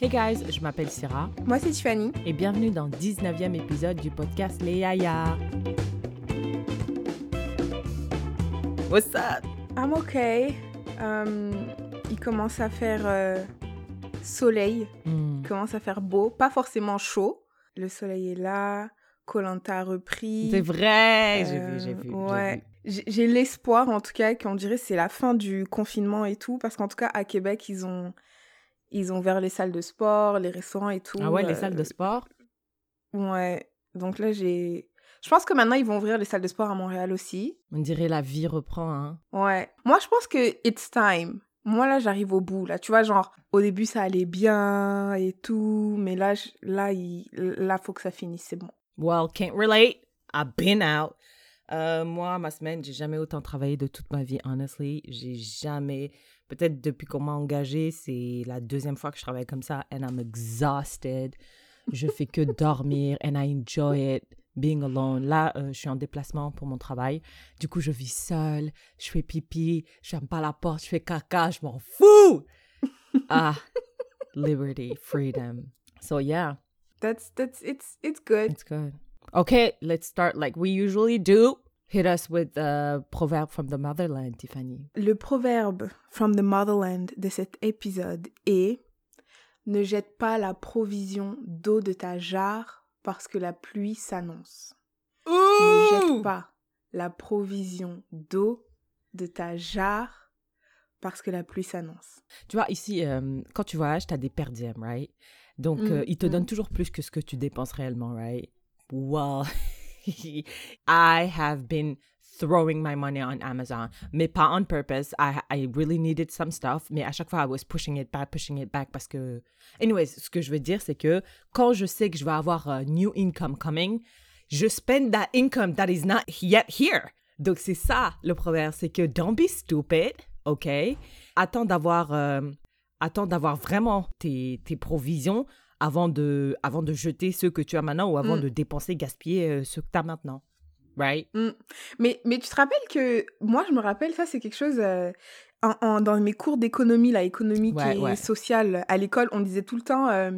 Hey guys, je m'appelle Sarah Moi, c'est Tiffany. et bienvenue dans le 19e épisode du podcast Les Yaya. What's up? I'm okay. Euh, il commence à faire euh, soleil, Hmm. il commence à faire beau, pas forcément chaud. Le soleil est là, Colanta a repris. C'est vrai, j'ai vu, j'ai Euh, vu. j'ai ouais. vu. J'ai j'ai l'espoir, en tout cas, qu'on dirait c'est la fin du confinement et tout, parce qu'en tout cas, à Québec, ils ont, ils ont ouvert les salles de sport, les restaurants et tout. Ah ouais, les euh, salles de sport? Ouais. Donc là, j'ai. Je pense que maintenant, ils vont ouvrir les salles de sport à Montréal aussi. On dirait la vie reprend, hein. Ouais. Moi, je pense que it's time. Moi, là, j'arrive au bout. Là, tu vois, genre, au début, ça allait bien et tout. Mais là, je- là, il... là, faut que ça finisse. C'est bon. Well, can't relate. I've been out. Euh, moi, ma semaine, j'ai jamais autant travaillé de toute ma vie, honestly. J'ai jamais. Peut-être depuis qu'on m'a engagée, c'est la deuxième fois que je travaille comme ça, and I'm exhausted. Je fais que dormir, and I enjoy it, being alone. Là, euh, je suis en déplacement pour mon travail. Du coup, je vis seule, je fais pipi, je ferme pas la porte, je fais caca, je m'en fous! ah, liberty, freedom. So, yeah. That's, that's, it's, it's good. It's good. Okay, let's start like we usually do. Hit us with the proverb from the motherland, Tiffany. Le proverbe from the motherland de cet épisode est Ne jette pas la provision d'eau de ta jarre parce que la pluie s'annonce. Ne jette pas la provision d'eau de ta jarre parce que la pluie s'annonce. Tu vois, ici, euh, quand tu voyages, tu as des per diem, right? Donc, Mm, euh, ils te mm. donnent toujours plus que ce que tu dépenses réellement, right? Well, I have been throwing my money on Amazon, mais pas on purpose. I, I really needed some stuff, mais à chaque fois, I was pushing it back, pushing it back parce que... Anyways, ce que je veux dire, c'est que quand je sais que je vais avoir a new income coming, je spend that income that is not yet here. Donc, c'est ça le proverbe, c'est que don't be stupid, OK? Attends d'avoir euh, attends d'avoir vraiment tes, tes provisions avant de, avant de jeter ceux que tu as maintenant ou avant Mm. de dépenser, gaspiller euh, ce que tu as maintenant. Right? Mm. Mais, mais tu te rappelles que, moi je me rappelle, ça c'est quelque chose, euh, en, en- dans mes cours d'économie, la économique Ouais, et ouais. sociale à l'école, on disait tout le temps, euh,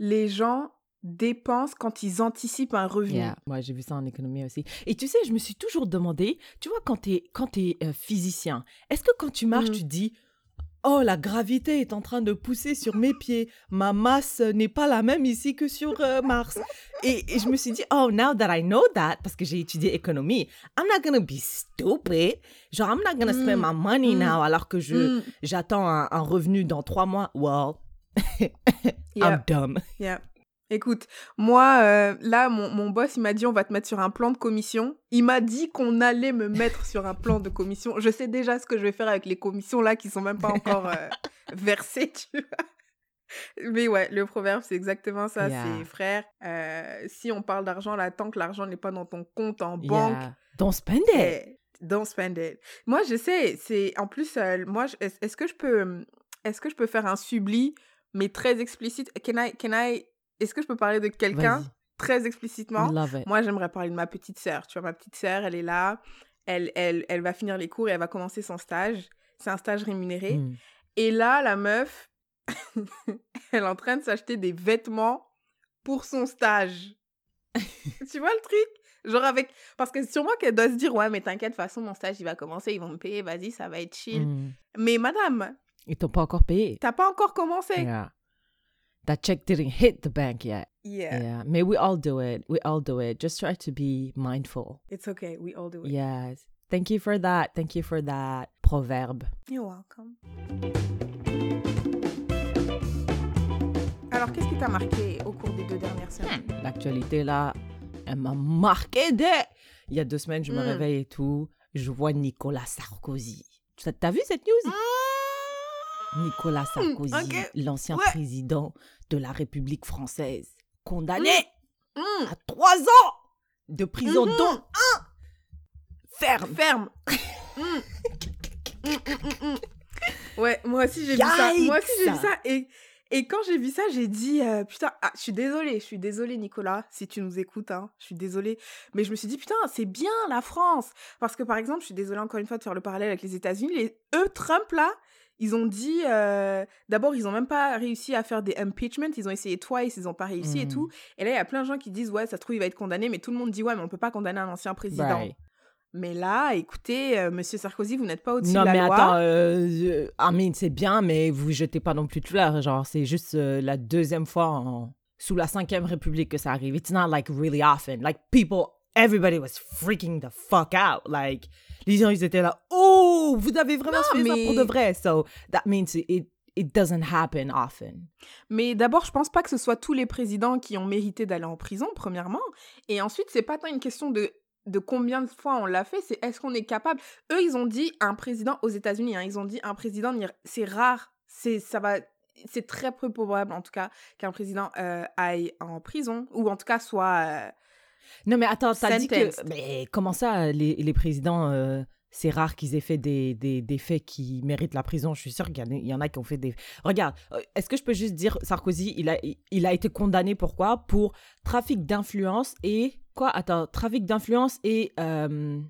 les gens dépensent quand ils anticipent un revenu. Yeah. Moi, j'ai vu ça en économie aussi. Et tu sais, je me suis toujours demandé, tu vois, quand tu es, quand euh, physicien, est-ce que quand tu marches, Mm. tu dis, oh, la gravité est en train de pousser sur mes pieds, ma masse n'est pas la même ici que sur euh, Mars. Et, et je me suis dit, oh, now that I know that, parce que j'ai étudié économie, I'm not gonna be stupid. Genre, I'm not gonna spend Mm. my money Mm. now alors que je, Mm. j'attends un, un revenu dans trois mois. Well, Yeah. I'm dumb. Yeah. Écoute, moi, euh, là, mon, mon boss, il m'a dit on va te mettre sur un plan de commission. Il m'a dit qu'on allait me mettre sur un plan de commission. Je sais déjà ce que je vais faire avec les commissions là qui sont même pas encore euh, versées, tu vois. Mais ouais, le proverbe, c'est exactement ça. Yeah. C'est frère, euh, si on parle d'argent là, tant que l'argent n'est pas dans ton compte en banque, Yeah. Don't spend it. eh, don't spend it. Moi, je sais, c'est en plus, moi, est-ce que je peux, est-ce que je peux faire un subli, mais très explicite? Can I, can I, est-ce que je peux parler de quelqu'un très explicitement? Moi, j'aimerais parler de ma petite sœur. Tu vois, ma petite sœur, elle est là, elle, elle, elle va finir les cours et elle va commencer son stage. C'est un stage rémunéré. Mm. Et là, la meuf, elle est en train de s'acheter des vêtements pour son stage. tu vois le truc? Genre avec... Parce que sûrement qu'elle doit se dire, ouais, mais t'inquiète, de toute façon, mon stage, il va commencer, ils vont me payer, vas-y, ça va être chill. Mm. Mais madame, Ils t'ont pas encore payé. t'as pas encore commencé. Yeah. That check didn't hit the bank yet. Yeah. Yeah. May we all do it. We all do it. Just try to be mindful. It's okay, we all do it. Yes. Thank you for that. Thank you for that proverbe. You're welcome. Alors, qu'est-ce qui t'a marqué au cours des deux dernières semaines L'actualité, là, elle m'a marqué dès... Il y a deux semaines, je me Mm. réveille et tout. Je vois Nicolas Sarkozy. T'as- vu cette news Nicolas Sarkozy, Hmm. ok. l'ancien Ouais. président de la République française, condamné Mm. à trois ans de prison, Mhm. dont un ferme. Ferme. Mm. Mm, mm, mm, mm. Ouais, moi aussi j'ai vu ça. Moi aussi j'ai vu ça. Et, et quand j'ai vu ça, j'ai dit euh, putain, ah, je suis désolée, je suis désolée Nicolas, si tu nous écoutes, hein, je suis désolée. Mais je me suis dit putain, c'est bien la France. Parce que par exemple, je suis désolée encore une fois de faire le parallèle avec les États-Unis. Les, eux, Trump là, Ils ont dit, euh, d'abord, ils ont même pas réussi à faire des impeachments. Ils ont essayé twice, ils ont pas réussi et tout. Et là, il y a plein de gens qui disent, ouais, ça se trouve, il va être condamné. Mais tout le monde dit, ouais, mais on peut pas condamner un ancien président. Right. Mais là, écoutez, euh, Monsieur Sarkozy, vous n'êtes pas au-dessus Non, de la mais loi. attends, euh, euh, I mean, c'est bien, mais vous jetez pas non plus de fleurs. Genre, c'est juste euh, la deuxième fois en- sous la cinquième république que ça arrive. It's not like really often. Like, people, everybody was freaking the fuck out. Like, les gens, ils étaient là, oh, vous avez vraiment Non, fait ça mais- pour de vrai. So, that means it, it doesn't happen often. Mais d'abord, je pense pas que ce soit tous les présidents qui ont mérité d'aller en prison, premièrement. Et ensuite, c'est pas tant une question de, de combien de fois on l'a fait, c'est est-ce qu'on est capable? Eux, ils ont dit un président aux États-Unis, hein, ils ont dit un président, c'est rare, c'est ça va. C'est très peu probable, en tout cas, qu'un président euh, aille en prison, ou en tout cas soit. euh, Non, mais attends, t'as dit que. Mais comment ça, les, les présidents, euh, c'est rare qu'ils aient fait des, des, faits qui méritent la prison. Je suis sûre qu'il y, en a- qui ont fait des. Regarde, euh, est-ce que je peux juste dire, Sarkozy, il a, été condamné pourquoi Pour trafic d'influence et. Quoi? Attends, trafic d'influence et euh,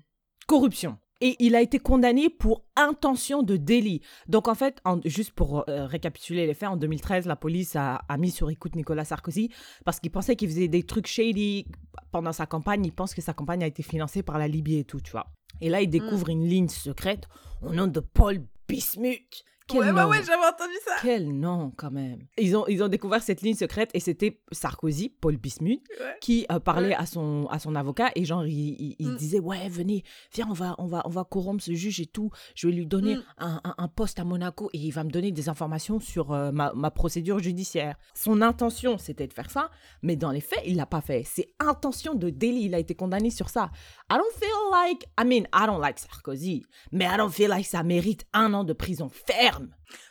corruption. Et il a été condamné pour intention de délit. Donc, en fait, juste pour euh, récapituler les faits, en 2013, la police a, a mis sur écoute Nicolas Sarkozy parce qu'il pensait qu'il faisait des trucs shady pendant sa campagne. Il pense que sa campagne a été financée par la Libye et tout, tu vois. Et là, il découvre une ligne secrète au nom de Paul Bismuth. Quel ouais, ouais, nom ouais, j'avais entendu ça. Quel nom, quand même. Ils ont, ils ont découvert cette ligne secrète et c'était Sarkozy, Paul Bismuth, Ouais. qui euh, parlait Ouais. à, son, à son avocat et genre, il, il- il Mm. disait, ouais, venez, viens, on va, on, va, on va corrompre ce juge et tout. Je vais lui donner Mm. un, un- un poste à Monaco et il va me donner des informations sur euh, ma, ma procédure judiciaire. Son intention, c'était de faire ça, mais dans les faits, il l'a pas fait. C'est intention de délit. Il a été condamné sur ça. I don't feel like, I mean, I don't like Sarkozy, mais I don't feel like ça mérite un an de prison ferme.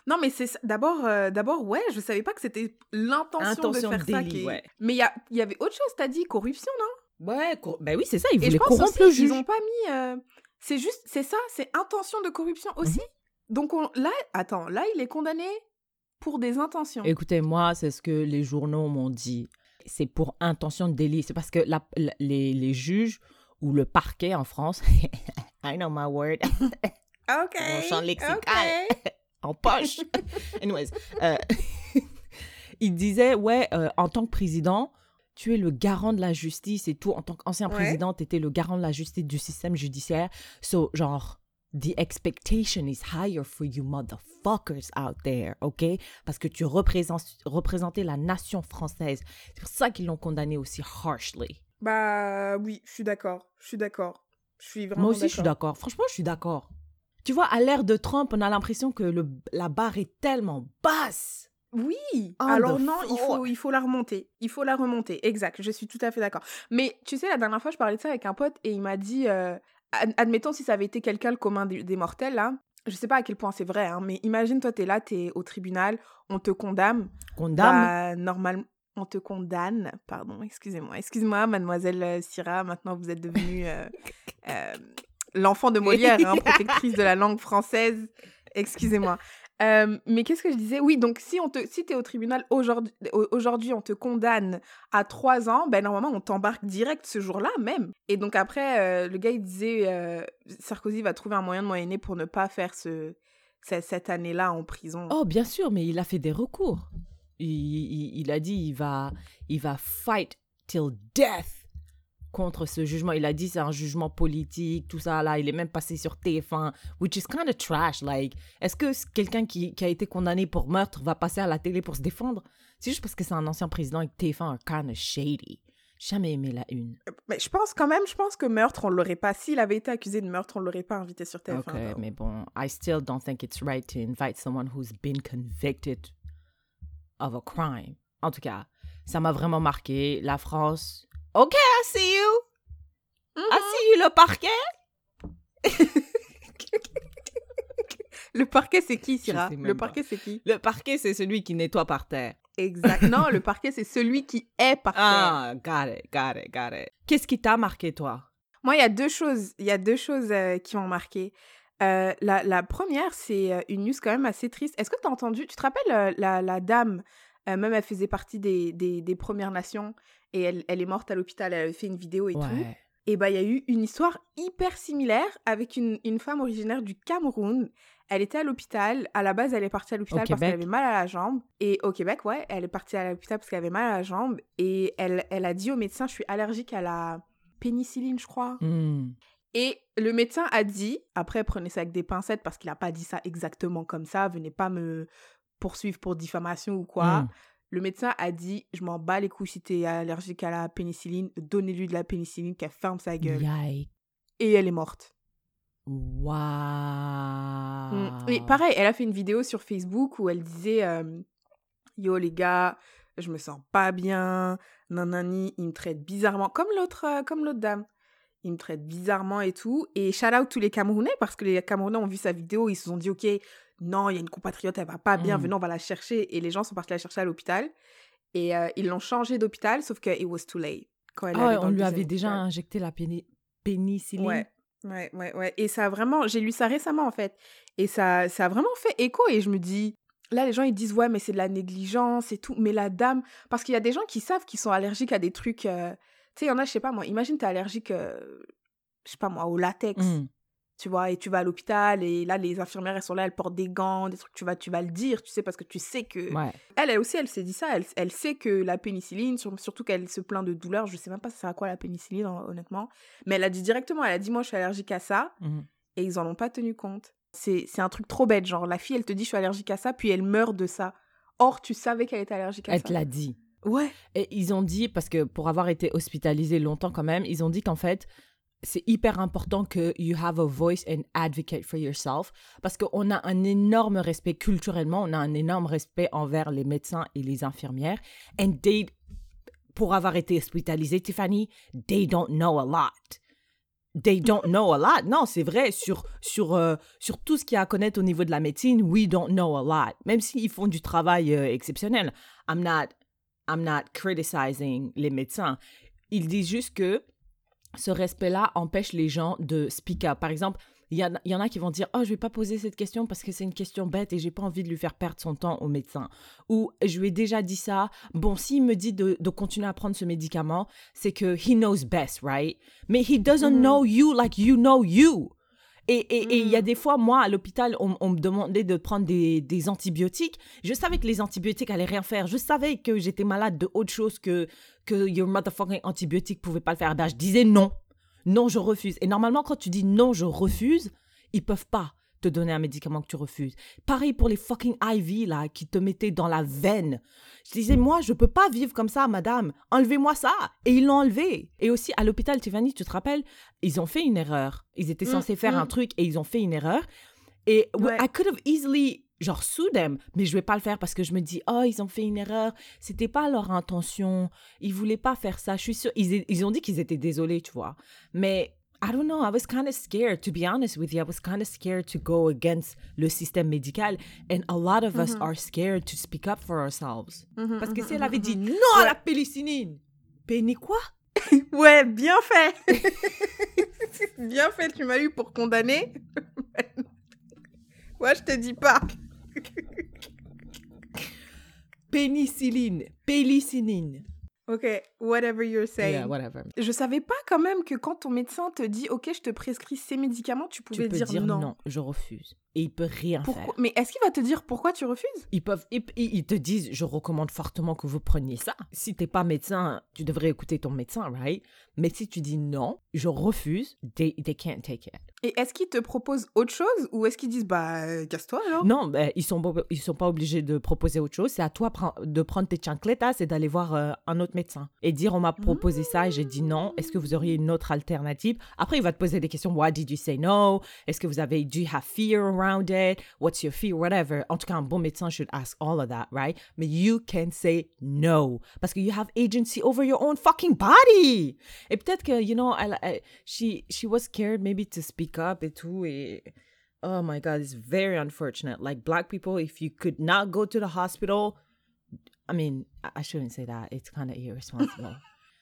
Non, mais c'est d'abord, euh, d'abord, ouais, je savais pas que c'était l'intention de faire de ça. délit, qui ouais. Mais il y, avait autre chose, t'as dit corruption, non? Ouais, cor- ben oui, c'est ça. Il Et je voulait pense corrompre aussi le juge. ont pas mis. euh, C'est juste, c'est ça, c'est intention de corruption Mhm. aussi? Donc on, là, attends, là il est condamné pour des intentions. Écoutez, moi, c'est ce que les journaux m'ont dit. C'est pour intention de délit. C'est parce que la- la- les, les juges ou le parquet en France, I know my word, Ok. Mon champ lexical. ok. En poche. Anyways, euh, il disait, ouais, euh, en tant que président, tu es le garant de la justice et tout. En tant qu'ancien Ouais. président, tu étais le garant de la justice du système judiciaire. So, genre, the expectation is higher for you motherfuckers out there, OK? Parce que tu représentes, représentais la nation française. C'est pour ça qu'ils l'ont condamné aussi harshly. Bah oui, je suis d'accord. Je suis d'accord. Je suis vraiment Moi aussi, je suis d'accord. Franchement, je suis d'accord. Tu vois, à l'ère de Trump, on a l'impression que le, la barre est tellement basse. Oui. Alors non, il faut, fuck. il faut la remonter. Il faut la remonter. Exact. Je suis tout à fait d'accord. Mais tu sais, la dernière fois, je parlais de ça avec un pote et il m'a dit, euh, ad- admettons si ça avait été quelqu'un le commun des, des mortels là. Je sais pas à quel point c'est vrai, hein, mais imagine toi, t'es là, t'es au tribunal, on te condamne. Condamne? Bah, normalement, on te condamne. Pardon, excusez-moi. Excuse-moi, mademoiselle euh, Syrah. Maintenant, vous êtes devenue euh, euh, l'enfant de Molière, hein, protectrice de la langue française. Excusez-moi. Euh, mais qu'est-ce que je disais? Oui, donc si on te, si t'es au tribunal aujourd'hui, au- aujourd'hui, on te condamne à trois ans, ben normalement on t'embarque direct ce jour-là même. Et donc après, euh, le gars il disait, euh, Sarkozy va trouver un moyen de moyenner pour ne pas faire ce, ce- cette année-là en prison. Oh, bien sûr, mais il a fait des recours. Il, il- il a dit il va, il va fight till death contre ce jugement. Il a dit c'est un jugement politique, tout ça là. Il est même passé sur TF1, which is kind of trash. Like, est-ce que quelqu'un qui, qui a été condamné pour meurtre va passer à la télé pour se défendre? C'est juste parce que c'est un ancien président et que TF1 are kind of shady. Jamais aimé la une. Mais je pense quand même, je pense que meurtre, on l'aurait pas. S'il avait été accusé de meurtre, on l'aurait pas invité sur TF1. Ok, mais bon, I still don't think it's right to invite someone who's been convicted of a crime. En tout cas, ça m'a vraiment marqué. La France. Ok, I see you. I see you, le parquet. Le parquet, c'est qui, Syrah? Le pas. parquet, c'est qui? Le parquet, c'est celui qui nettoie par terre. Exact. non, le parquet, c'est celui qui est par terre. Ah, got it, got it, got it. Qu'est-ce qui t'a marqué, toi? Moi, il y a deux choses, il y a deux choses euh, qui m'ont marqué. Euh, la, la première, c'est euh, une news quand même assez triste. Est-ce que tu as entendu, tu te rappelles euh, la, la dame, euh, même elle faisait partie des, des, des Premières Nations et elle, elle est morte à l'hôpital, elle avait fait une vidéo et tout. Et bah, il y a eu une histoire hyper similaire avec une, une femme originaire du Cameroun. Elle était à l'hôpital. À la base, elle est partie à l'hôpital parce qu'elle avait mal à la jambe. Et au Québec, ouais, elle est partie à l'hôpital parce qu'elle avait mal à la jambe. Et elle, elle a dit au médecin, je suis allergique à la pénicilline, je crois. Hmm. Et le médecin a dit, après prenez ça avec des pincettes parce qu'il n'a pas dit ça exactement comme ça, venez pas me poursuivre pour diffamation ou quoi. Mm. Le médecin a dit, je m'en bats les couilles si t'es allergique à la pénicilline, donnez-lui de la pénicilline, qu'elle ferme sa gueule. Yikes. Et elle est morte. Wow. Mm. Et pareil, elle a fait une vidéo sur Facebook où elle disait, euh, yo les gars, je me sens pas bien, nanani, il me traite bizarrement, comme l'autre, euh, comme l'autre dame. Il me traite bizarrement et tout. Et shout out tous les Camerounais parce que les Camerounais ont vu sa vidéo, ils se sont dit, ok, non, il y a une compatriote, elle va pas bien, Mm. venons, on va la chercher. Et les gens sont partis la chercher à l'hôpital. Et euh, ils l'ont changé d'hôpital, sauf que it was too late. Quand elle Ah ouais, allait dans on lui avait déjà hôpital. injecté la péni- pénicilline. Ouais, ouais, ouais, ouais. Et ça a vraiment, j'ai lu ça récemment en fait. Et ça, ça a vraiment fait écho. Et je me dis, là, les gens ils disent, ouais, mais c'est de la négligence et tout. Mais la dame, parce qu'il y a des gens qui savent qu'ils sont allergiques à des trucs. euh, Tu sais, il y en a, je sais pas moi, imagine t'es allergique, euh, je sais pas moi, au latex. Mm. Tu vois, et tu vas à l'hôpital et là, les infirmières, elles sont là, elles portent des gants, des trucs, tu vas, tu vas le dire, tu sais, parce que tu sais que. Ouais. Elle, elle aussi, elle s'est dit ça. Elle, elle sait que la pénicilline, sur- surtout qu'elle se plaint de douleur, je sais même pas ça sert à quoi la pénicilline, hon- honnêtement. Mais elle a dit directement, elle a dit, moi, je suis allergique à ça. Mhm. Et ils en ont pas tenu compte. C'est c'est un truc trop bête. Genre, la fille, elle te dit, je suis allergique à ça, puis elle meurt de ça. Or, tu savais qu'elle était allergique à Elle ça. te l'a dit. Ouais. Et ils ont dit, parce que pour avoir été hospitalisé longtemps quand même, ils ont dit qu'en fait, c'est hyper important que you have a voice and advocate for yourself parce qu'on a un énorme respect culturellement, on a un énorme respect envers les médecins et les infirmières. And they, pour avoir été hospitalisé, Tiffany, they don't know a lot. They don't know a lot. Non, c'est vrai, sur, sur, euh, sur tout ce qu'il y a à connaître au niveau de la médecine, we don't know a lot. Même s'ils font du travail euh, exceptionnel. I'm not, I'm not criticizing les médecins. Ils disent juste que ce respect-là empêche les gens de speak up. Par exemple, il y, en a- il y en a qui vont dire Oh, je vais pas poser cette question parce que c'est une question bête et j'ai pas envie de lui faire perdre son temps au médecin. Ou je lui ai déjà dit ça. Bon, s'il me dit de, de continuer à prendre ce médicament, c'est que he knows best, right? Mais he doesn't Mhm. know you like you know you. Et et- et il y a Mhm. des fois, moi, à l'hôpital, on, on me demandait de prendre des, des antibiotiques. Je savais que les antibiotiques allaient rien faire. Je savais que j'étais malade de autre chose que, que your motherfucking antibiotique pouvait pas le faire. Ben, je disais non. Non, je refuse. Et normalement, quand tu dis non, je refuse, ils peuvent pas te donner un médicament que tu refuses. Pareil pour les fucking IV, là, qui te mettaient dans la veine. Je disais, moi, je peux pas vivre comme ça, madame. Enlevez-moi ça. Et ils l'ont enlevé. Et aussi, à l'hôpital, Tiffany, tu te rappelles, ils ont fait une erreur. Ils étaient Mm, censés faire mm. un truc et ils ont fait une erreur. Et Ouais. I could have easily, genre, sue them, mais je vais pas le faire parce que je me dis, oh, ils ont fait une erreur. C'était pas leur intention. Ils voulaient pas faire ça. Je suis sûre. Ils, ils ont dit qu'ils étaient désolés, tu vois. Mais I don't know. I was kind of scared, to be honest with you. I was kind of scared to go against le système médical. And a lot of us are scared to speak up for ourselves. Mhm, Parce que mhm, si elle avait dit non à la pénicilline, péni quoi? Ouais, bien fait. bien fait, tu m'as eu pour condamner. ouais, je te dis pas. Pénicilline, pénicilline. Ok, whatever you're saying. Yeah, whatever. Je savais pas quand même que quand ton médecin te dit ok je te prescris ces médicaments tu Tu pouvais peux dire, dire, non. non. je refuse. Et il peut rien Pourquoi faire. Mais est-ce qu'il va te dire pourquoi tu refuses? Ils peuvent, ils te disent, je recommande fortement que vous preniez ça. Si t'es pas médecin, tu devrais écouter ton médecin, right? Mais si tu dis non, je refuse, they, they can't take it. Et est-ce qu'ils te proposent autre chose ou est-ce qu'ils disent bah euh, casse-toi alors? Non, ben, ils sont ils sont pas obligés de proposer autre chose. C'est à toi de prendre tes chancletas et d'aller voir euh, un autre médecin et dire on m'a proposé ça et j'ai dit non. Est-ce que vous auriez une autre alternative? Après, il va te poser des questions. Why did you say no? Est-ce que vous avez do you have fear around it? What's your fear? Whatever. En tout cas, un bon médecin should ask all of that, right? Mais you can say no parce que you have agency over your own fucking body. Et peut-être que you know, elle, elle- she she was scared maybe to speak up et tout et Oh my God, it's very unfortunate. Like black people, if you could not go to the hospital, I mean, I shouldn't say that. It's kind of irresponsible.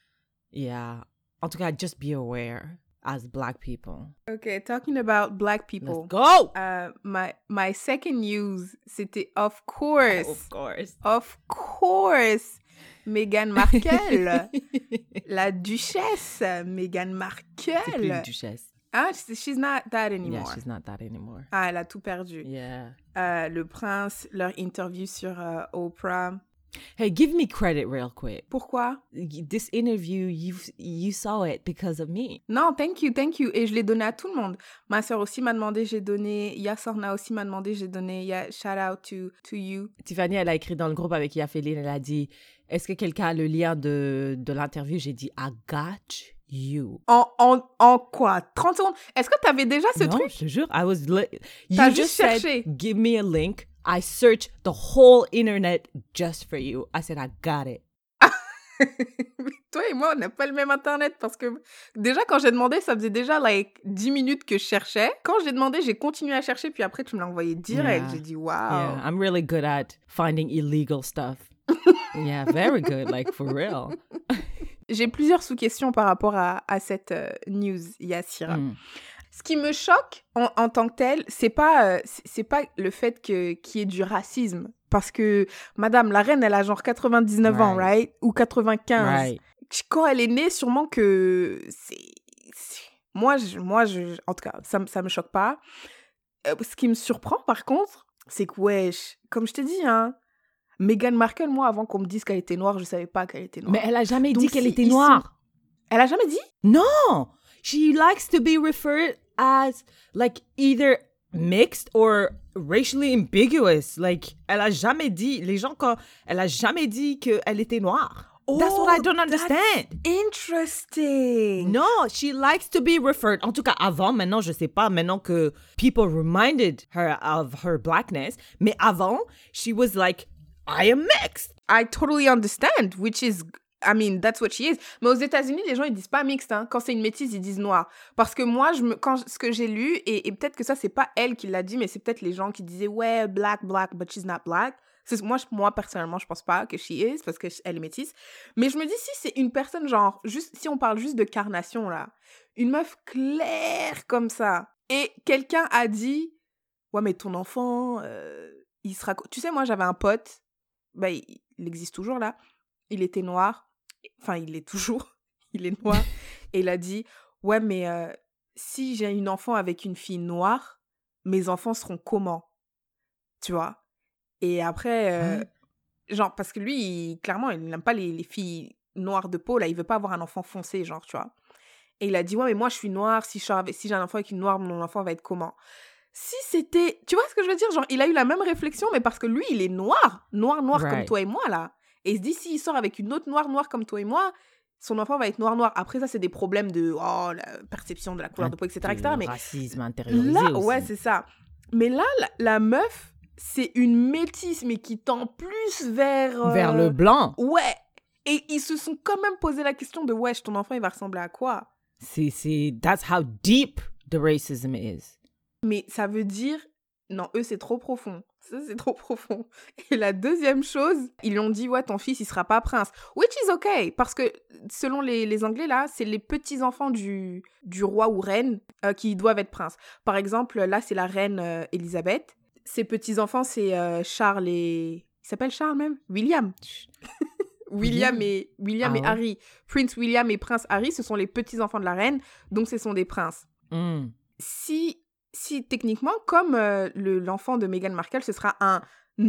yeah. En tout cas, just be aware as black people. Ok, talking about black Let's people. go! Uh, my, my second news, c'était of course. Of course. Of course. Meghan Markle, la duchesse Meghan C'est plus Markle. une duchesse. Ah, she's not that Yeah, anymore. she's not that anymore. Ah, elle a tout perdu. Yeah. Euh, le prince, leur interview sur euh, Oprah. Hey, give me credit real quick. Pourquoi? This interview, you you saw it because of me. Non, thank you, thank you. Et je l'ai donné à tout le monde. Ma soeur aussi m'a demandé, j'ai donné. Yasorna aussi m'a demandé, j'ai donné. Yeah, shout out to, to you. Tiffany, elle a écrit dans le groupe avec Yafeline, elle a dit Est-ce que quelqu'un a le lien de, de l'interview? J'ai dit I got you. En, en, en quoi? 30 secondes? Est-ce que tu avais déjà ce non, truc? je te jure, I was You T'as just juste said, cherché. Give me a link. I searched the whole internet just for you. I said, I got it. Toi et moi, on n'a pas le même internet parce que déjà, quand j'ai demandé, ça faisait déjà like 10 minutes que je cherchais. Quand j'ai demandé, j'ai continué à chercher, puis après, tu me l'as envoyé direct. Yeah. J'ai dit, waouh. Yeah, I'm really good at finding illegal stuff. yeah, very good, like for real. J'ai plusieurs sous-questions par rapport à, à cette euh, news, Yassira. Mm. Ce qui me choque en, en tant que tel, c'est pas, euh, c'est pas le fait que qu'il y ait du racisme. Parce que Madame la reine, elle a genre 99 ans, Right? Ou 95. Right. Quand elle est née, sûrement que c'est. c'est- Moi, je, moi je, en tout cas, ça, me- ça me choque pas. Euh, ce qui me surprend, par contre, c'est que, wesh, comme je t'ai dit, hein, Meghan Markle, moi, avant qu'on me dise qu'elle était noire, je savais pas qu'elle était noire. Mais elle a jamais Donc, dit qu'elle était sont- noire. Elle a jamais dit? No, she likes to be referred as like either mixed or racially ambiguous. Like, elle a jamais dit, les gens quand, elle a jamais dit qu'elle était noire. that's what I Oh, don't understand. Interesting. No, she likes to be referred. En tout cas, avant, maintenant, je sais pas, maintenant que people reminded her of her blackness. Mais avant, she was like, I am mixed. I totally understand, which is, I mean, that's what she is. Mais aux États-Unis, les gens ils disent pas mixte. Hein. Quand c'est une métisse, ils disent noir. Parce que moi, je me, quand ce que j'ai lu et, et peut-être que ça c'est pas elle qui l'a dit, mais c'est peut-être les gens qui disaient ouais black black, but she's not black. Moi, moi personnellement, je pense pas que she is parce que elle est métisse. Mais je me dis si c'est une personne genre juste, si on parle juste de carnation là, une meuf claire comme ça, et quelqu'un a dit ouais mais ton enfant, euh, il sera, tu sais moi j'avais un pote bah, il, il existe toujours là. Il était noir. Enfin, il est toujours. Il est noir. et il a dit Ouais, mais euh, si j'ai une enfant avec une fille noire, mes enfants seront comment Tu vois? Et après, euh, genre, parce que lui, il- clairement, il n'aime pas les, les filles noires de peau, là. Il veut pas avoir un enfant foncé, genre, tu vois? Et il a dit Ouais, mais moi, je suis noir. Si avec- si j'ai un enfant avec une noire, mon enfant va être comment si c'était. Tu vois ce que je veux dire? Genre, il a eu la même réflexion, mais parce que lui, il est noir. Noir, noir comme toi et moi, là. Et il se dit, s'il sort avec une autre noire, noire comme toi et moi, son enfant va être noir, noir. Après, ça, c'est des problèmes de. Oh, la perception de la couleur de peau, etc. etc. Mais racisme intériorisé là, aussi. ouais, c'est ça. Mais là, la, la meuf, c'est une métisse, mais qui tend plus vers. Vers euh, le blanc. Ouais. Et ils se sont quand même posé la question de, wesh, ton enfant, il va ressembler à quoi? C'est, c'est, that's how deep the racism is. Mais ça veut dire, non, eux, c'est trop profond. Ça, c'est trop profond. Et la deuxième chose, ils lui ont dit, ouais, ton fils, il sera pas prince. Which is okay, parce que selon les, les Anglais, là, c'est les petits-enfants du, du roi ou reine euh, qui doivent être princes. Par exemple, là, c'est la reine euh, Elisabeth. Ses petits-enfants, c'est euh, Charles et... Il s'appelle Charles même? William. William, et, William Ah et ouais. Harry. Prince William et Prince Harry, ce sont les petits-enfants de la reine, donc ce sont des princes Mm. si, si techniquement, comme euh, le- l'enfant de Meghan Markle, ce sera un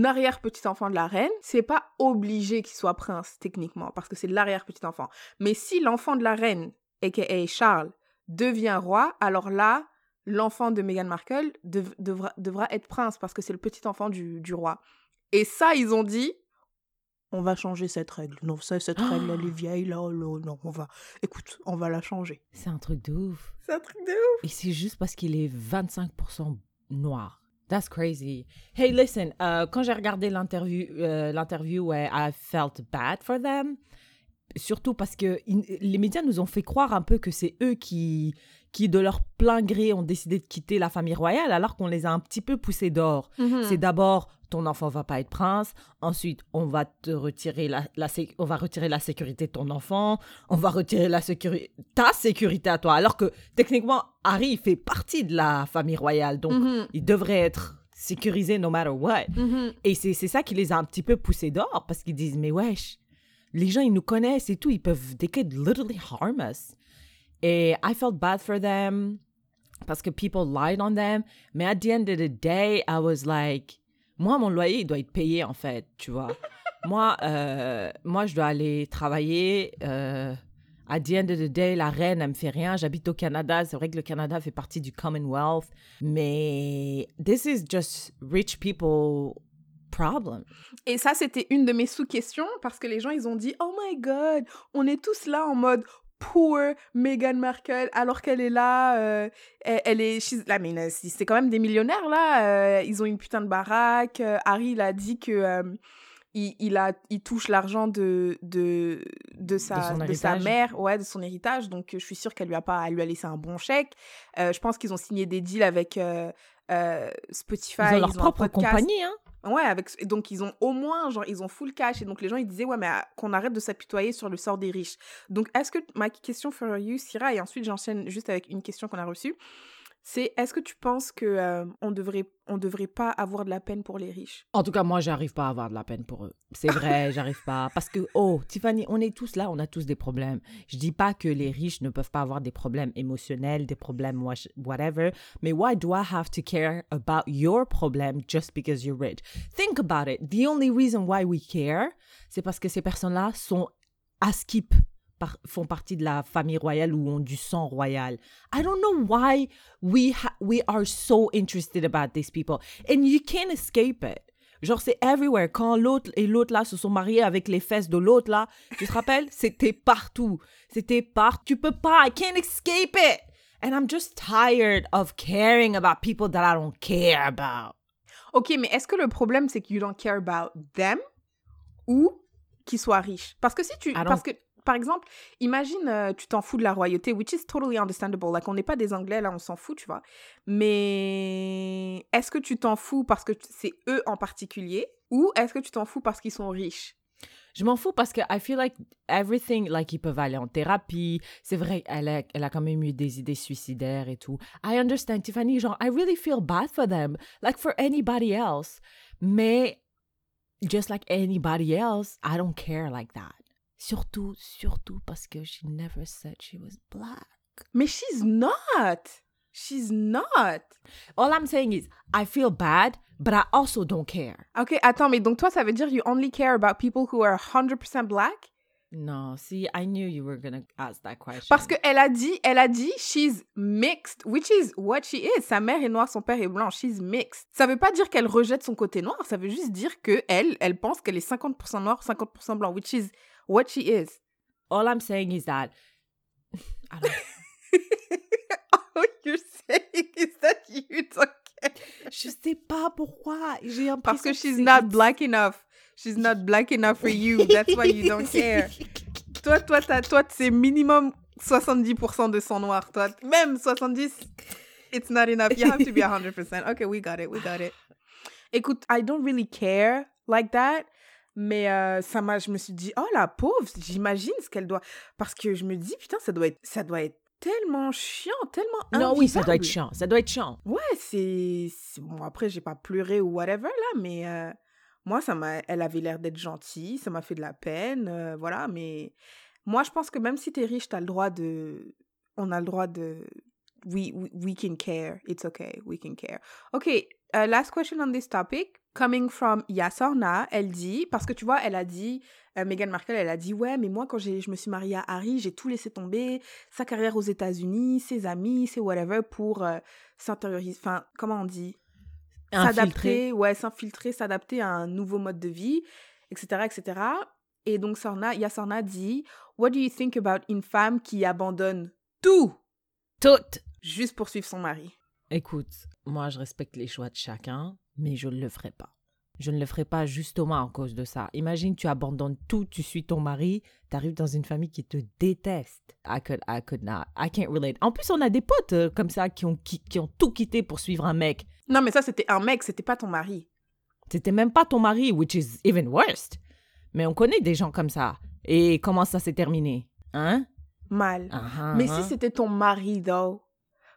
arrière-petit-enfant de la reine, c'est pas obligé qu'il soit prince, techniquement, parce que c'est l'arrière-petit-enfant. Mais si l'enfant de la reine, a.k.a. Charles, devient roi, alors là, l'enfant de Meghan Markle dev- devra, être prince, parce que c'est le petit-enfant du, du roi. Et ça, ils ont dit... On va changer cette règle. Non, ça, cette règle, elle est vieille, là. là, Non, on va... Écoute, on va la changer. C'est un truc de ouf. C'est un truc de ouf. Et c'est juste parce qu'il est 25% noir. That's crazy. Hey, listen, euh, quand j'ai regardé l'interview, euh, l'interview, I felt bad for them. Surtout parce que in- les médias nous ont fait croire un peu que c'est eux qui, qui, de leur plein gré, ont décidé de quitter la famille royale, alors qu'on les a un petit peu poussés dehors. Mhm. C'est d'abord ton enfant va pas être prince, ensuite on va te retirer la, la on va retirer la sécurité de ton enfant, on va retirer la sécurité ta sécurité à toi alors que techniquement Harry il fait partie de la famille royale donc Mhm. il devrait être sécurisé no matter what. Mhm. Et c'est c'est ça qui les a un petit peu poussés dehors parce qu'ils disent mais wesh les gens, ils nous connaissent et tout. Ils peuvent, they could literally harm us. Et I felt bad for them parce que people lied on them. Mais at the end of the day, I was like, moi, mon loyer, il doit être payé, en fait, tu vois. moi, euh, moi, je dois aller travailler. Euh, at the end of the day, la reine, elle me fait rien. J'habite au Canada. C'est vrai que le Canada fait partie du Commonwealth. Mais this is just rich people problem. Et ça, c'était une de mes sous-questions parce que les gens, ils ont dit, oh my god, on est tous là en mode, poor Meghan Markle alors qu'elle est là euh, elle, est là mais c'est quand même des millionnaires là euh, ils ont une putain de baraque euh, Harry il a dit que il, a il touche l'argent de de de sa de, sa mère ouais de son héritage donc je suis sûre qu'elle lui a pas elle lui a laissé un bon chèque. Je pense qu'ils ont signé des deals avec Spotify ils ont leur propre compagnie hein Ouais, avec donc ils ont au moins genre ils ont full cash et donc les gens ils disaient ouais mais ah, qu'on arrête de s'apitoyer sur le sort des riches. Donc est-ce que ma question for you Syrah et ensuite j'enchaîne juste avec une question qu'on a reçue c'est est-ce que tu penses que euh, on devrait on devrait pas avoir de la peine pour les riches? En tout cas, moi, j'arrive pas à avoir de la peine pour eux. C'est vrai, j'arrive pas parce que oh, Tiffany, on est tous là, on a tous des problèmes. Je dis pas que les riches ne peuvent pas avoir des problèmes émotionnels, des problèmes whatever, mais why do I have to care about your problem just because you're rich? Think about it. The only reason why we care, c'est parce que ces personnes-là sont à skip font partie de la famille royale ou ont du sang royal. I don't know why we, we are so interested about these people. And you can't escape it. Genre, c'est everywhere. Quand l'autre et l'autre là se sont mariés avec les fesses de l'autre là, tu te rappelles? C'était partout. C'était partout. Tu peux pas. I can't escape it. And I'm just tired of caring about people that I don't care about. Ok, mais est-ce que le problème c'est que you don't care about them ou qu'ils soient riches? Parce que si tu. Parce que par exemple, imagine, euh, tu t'en fous de la royauté, which is totally understandable. Like, on n'est pas des Anglais, là, on s'en fout, tu vois. Mais est-ce que tu t'en fous parce que c'est eux en particulier ou est-ce que tu t'en fous parce qu'ils sont riches? Je m'en fous parce que I feel like everything, like ils peuvent aller en thérapie. C'est vrai, elle a, elle a quand même eu des idées suicidaires et tout. I understand, Tiffany, genre, I really feel bad for them, like for anybody else. Mais, just like anybody else, I don't care like that. Surtout, surtout parce que she never said she was black. Mais she's not. She's not. All I'm saying is, I feel bad, but I also don't care. Ok, attends, mais donc toi, ça veut dire you only care about people who are 100% black? No, see, I knew you were gonna ask that question. Parce qu'elle a dit, elle a dit, she's mixed, which is what she is. Sa mère est noire, son père est blanc. She's mixed. Ça veut pas dire qu'elle rejette son côté noir. Ça veut juste dire que elle, elle pense qu'elle est 50% noire, 50% blanc, which is what she is. All I'm saying is that I don't All you're saying is that you don't care. Je sais pas pourquoi. J'ai Parce que she's not black enough. She's not black enough for you. That's why you don't care. toi, toi, toi, c'est minimum 70% de son noir. Toi, même 70, it's not enough. You have to be 100%. Okay, we got it. We got it. Écoute, I don't really care like that. Mais euh, ça m'a, je me suis dit, oh la pauvre, j'imagine ce qu'elle doit. Parce que je me dis, putain, ça doit être, ça doit être tellement chiant, tellement Non, oui, ça doit être chiant, ça doit être chiant. Ouais, c'est. Bon, après, j'ai pas pleuré ou whatever, là, mais euh, moi, ça m'a. Elle avait l'air d'être gentille, ça m'a fait de la peine, euh, voilà, mais moi, je pense que même si t'es riche, t'as le droit de. On a le droit de. We, we, we can care. It's okay. We can care. Okay, last question on this topic. Coming from Yasorna, elle dit, parce que tu vois, elle a dit, euh, Meghan Markle, elle a dit, ouais, mais moi, quand je me suis mariée à Harry, j'ai tout laissé tomber, sa carrière aux États-Unis, ses amis, ses whatever, pour euh, s'intérioriser, enfin, comment on dit? S'adapter, ouais, s'infiltrer, s'adapter à un nouveau mode de vie, etc., etc. Et donc, Sorna, Yasorna dit, What do you think about une femme qui abandonne tout? Tout Juste pour suivre son mari Écoute, moi, je respecte les choix de chacun mais je ne le ferai pas. Je ne le ferai pas justement à cause de ça. Imagine, tu abandonnes tout, tu suis ton mari, tu arrives dans une famille qui te déteste. I could, I could not. I can't relate. En plus, on a des potes euh, comme ça qui ont, qui, ont tout quitté pour suivre un mec. Non, mais ça, c'était un mec, c'était pas ton mari. C'était même pas ton mari, which is even worst. Mais on connaît des gens comme ça. Et comment ça s'est terminé? Hein? Mal. Uh-huh, mais si uh-huh. c'était ton mari, though.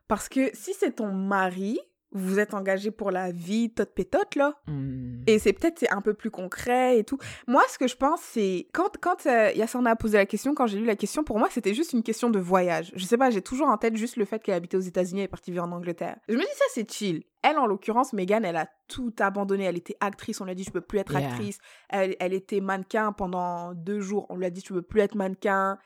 Parce que si c'est ton mari, vous êtes engagé pour la vie, tot pétote, là. Hmm. Et c'est peut-être c'est un peu plus concret et tout. Moi, ce que je pense, c'est quand quand euh, Yassana a posé la question, quand j'ai lu la question, pour moi, c'était juste une question de voyage. Je sais pas, j'ai toujours en tête juste le fait qu'elle habitait aux États-Unis et est partie vivre en Angleterre. Je me dis ça, c'est chill. Elle, en l'occurrence, Megan, elle a tout abandonné. Elle était actrice. On lui a dit je peux plus être Yeah. actrice. Elle, elle était mannequin pendant deux jours. On lui a dit tu peux plus être mannequin.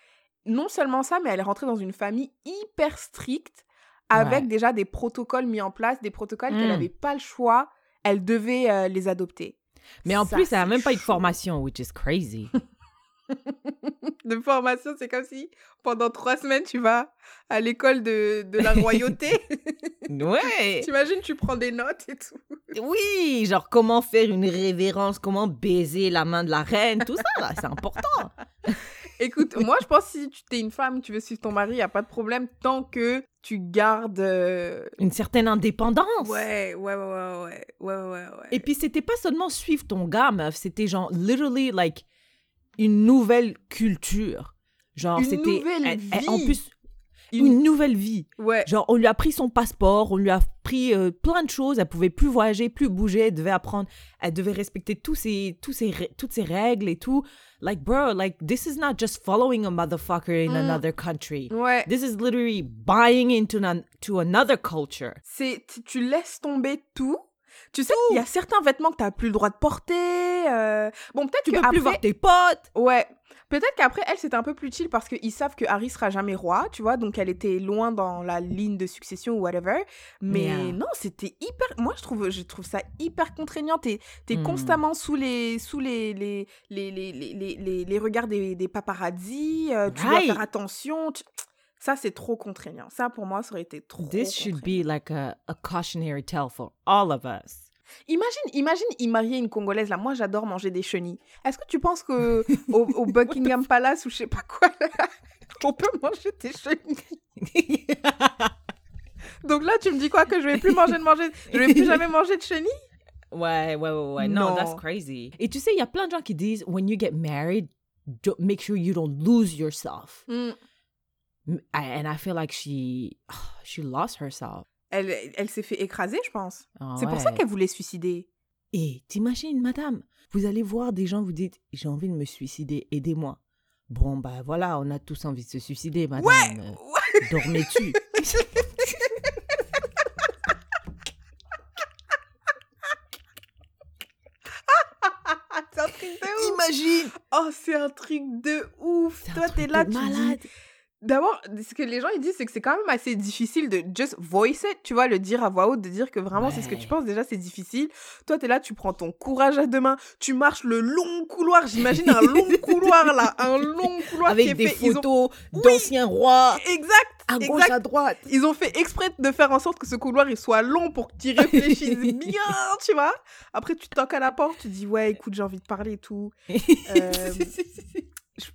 Non seulement ça, mais elle est rentrée dans une famille hyper stricte avec Ouais. déjà des protocoles mis en place, des protocoles qu'elle n'avait pas le choix. Elle devait euh, les adopter. Mais en Ça, plus, elle a c'est même pas eu de formation, which is crazy. de formation, c'est comme si pendant trois semaines, tu vas à l'école de, de la royauté. ouais. T'imagines, tu prends des notes et tout. Oui, genre comment faire une révérence, comment baiser la main de la reine, tout ça, c'est important. Écoute, moi, je pense que si tu es une femme, tu veux suivre ton mari, il n'y a pas de problème tant que tu gardes... euh, Une certaine indépendance. Ouais, ouais, ouais, ouais, ouais, ouais, ouais. Et puis, c'était pas seulement suivre ton gars, meuf, c'était genre, literally, like, une nouvelle culture. Genre, Une c'était. nouvelle elle- elle- En plus, Une- une nouvelle vie. Ouais, Genre, on lui a pris son passeport, on lui a pris euh, plein de choses. Elle pouvait plus voyager, plus bouger. Elle devait apprendre, elle devait respecter tous ces, tous toutes ces règles et tout. Like, bro, like, this is not just following a motherfucker in Mm. another country. ouais. This is literally buying into an, to another culture. C'est, tu- tu laisses tomber tout. Tu sais, il y a certains vêtements que tu n'as plus le droit de porter. euh, Bon, peut-être Tu que peux plus voir tes potes. Ouais. Peut-être qu'après, elle, c'était un peu plus chill parce qu'ils savent que Harry sera jamais roi, tu vois, donc elle était loin dans la ligne de succession ou whatever. Mais Yeah. non, c'était hyper. Moi, je trouve, je trouve ça hyper contraignant. T'es es Mm. constamment sous les, sous les, les, les, les, les, les, regards des, des paparazzis. euh, tu dois Right. faire attention. tu- Ça, c'est trop contraignant. Ça, pour moi, ça aurait été trop. This should be like a, a cautionary tale for all of us. Imagine, imagine, il mariait une Congolaise là. Moi, j'adore manger des chenilles. Est-ce que tu penses que au, au Buckingham Palace ou je sais pas quoi, là, on peut manger des chenilles? Donc là, tu me dis quoi que je vais plus manger de manger, je vais plus jamais manger de chenilles? Ouais, ouais, ouais, ouais. No, that's Non. crazy. Et tu sais, il y a plein de gens qui disent, when you get married, don't, make sure you don't lose yourself. Hmm. M- I- And I feel like she, she lost herself. Elle, elle s'est fait écraser, je pense. Ah C'est pour ça ouais. qu'elle voulait se suicider. Et t'imagines, madame, vous allez voir des gens, vous dites, j'ai envie de me suicider, aidez-moi. Bon, bah voilà, on a tous envie de se suicider, madame. Euh, Dormez-tu. c'est un truc de ouf. Imagine. Oh, c'est un truc de ouf. Toi, t'es là, tu malade. dis. D'abord, ce que les gens ils disent, c'est que c'est quand même assez difficile de just voice it, tu vois, le dire à voix haute, de dire que vraiment c'est ce que tu penses. Déjà, c'est difficile. Toi, t'es là, tu prends ton courage à deux mains, tu marches le long couloir. J'imagine un long couloir là, un long couloir qui Avec des fait. Ils ont- photos d'anciens rois Exact. à gauche, à droite. Ils ont fait exprès de faire en sorte que ce couloir il soit long pour que tu réfléchisses bien, tu vois. Après, tu toques à la porte, tu dis ouais, écoute, j'ai envie de parler et tout. Euh,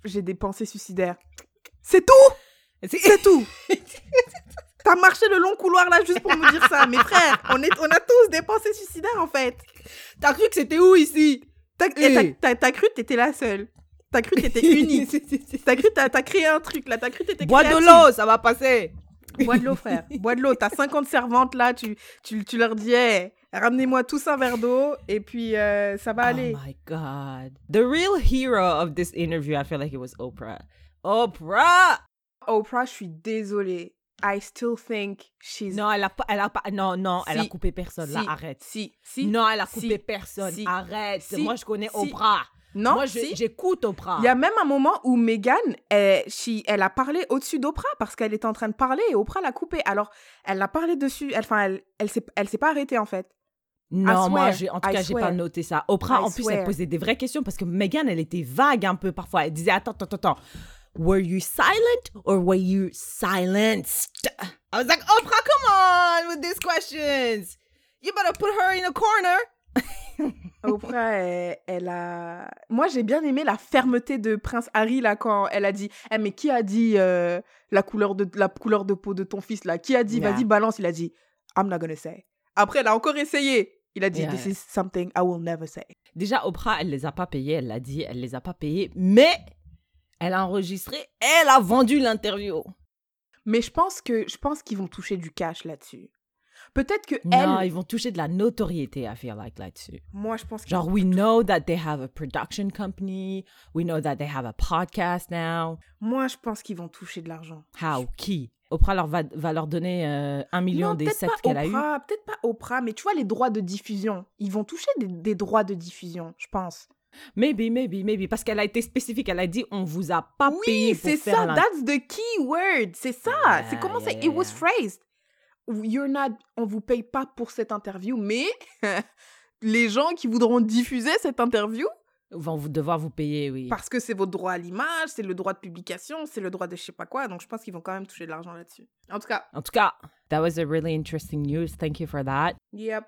j'ai des pensées suicidaires. C'est tout. C'est tout. T'as marché le long couloir là juste pour me dire ça. Mes frères, on, est, on a tous des pensées suicidaires en fait. T'as cru que c'était où ici? T'as Eh. t'as- cru que t'étais la seule. T'as cru que t'étais unique. T'as cru que t'as créé un truc là. T'as cru que t'étais Bois de l'eau, ça va passer. Bois de l'eau, frère. Bois de l'eau. T'as 50 servantes là. Tu, tu, tu leur dis, hey, ramenez-moi tous un verre d'eau et puis euh, ça va aller. Oh my God. The real hero of this interview, I feel like it was Oprah. Oprah! Oprah, je suis désolée. I still think she's. Non, elle a pas, elle a pas, non, non, elle a coupé personne, là, arrête. Si, si. Non, elle a Si. coupé personne, arrête. Si. Moi, je connais. Oprah. Non, Moi, je- si. j'écoute Oprah. Il y a même un moment où Meghan, elle, she- elle a parlé au-dessus d'Oprah parce qu'elle était en train de parler et Oprah l'a coupé. Alors, elle a parlé dessus. Elle, enfin, elle, elle s'est, elle s'est pas arrêtée en fait. Non, moi, swear, j'ai, en tout I cas, j'ai pas swear. noté ça. Oprah, I en plus, elle swear. posait des vraies questions parce que Meghan, elle était vague un peu parfois. Elle disait, attends, attends, attends. Were you silent or were you silenced? I was like, Oprah, come on with these questions. You better put her in a corner. Oprah, elle, elle a. Moi, j'ai bien aimé la fermeté de Prince Harry là quand elle a dit Eh, mais qui a dit euh, la, couleur de, la couleur de peau de ton fils là? Qui a dit? Yeah. Vas-y, balance. Il a dit I'm not gonna say. Après, elle a encore essayé. Il a dit Yeah. This is something I will never say. Déjà, Oprah, elle les a pas payés, elle l'a dit, elle les a pas payés, mais elle a enregistré, elle a vendu l'interview. Mais je pense que je pense qu'ils vont toucher du cash là-dessus. Peut-être que Non, elle. ils vont toucher de la notoriété, I feel like, là-dessus. Moi, je pense que. Genre, we know that they have a production company. We know that they have a podcast now. Moi, je pense qu'ils vont toucher de l'argent. How? Qui? Oprah leur va, va leur donner euh, un million non, des pas qu'elle a eu. Oprah, peut-être pas Oprah, mais tu vois les droits de diffusion. Ils vont toucher des, des droits de diffusion, je pense. Maybe, maybe, maybe. Parce qu'elle a été spécifique. Elle a dit, on vous a pas payé Oui, c'est ça. That's the key word. C'est ça. c'est Yeah, comment yeah, c'est. yeah, It was phrased. You're not. On vous paye pas pour cette interview, mais les gens qui voudront diffuser cette interview, vont vous devoir vous payer, oui. parce que c'est votre droit à l'image, c'est le droit de publication, c'est le droit de je sais pas quoi. Donc je pense qu'ils vont quand même toucher de l'argent là-dessus. En tout cas, En tout cas, that was a really interesting news. Thank you for that. yep.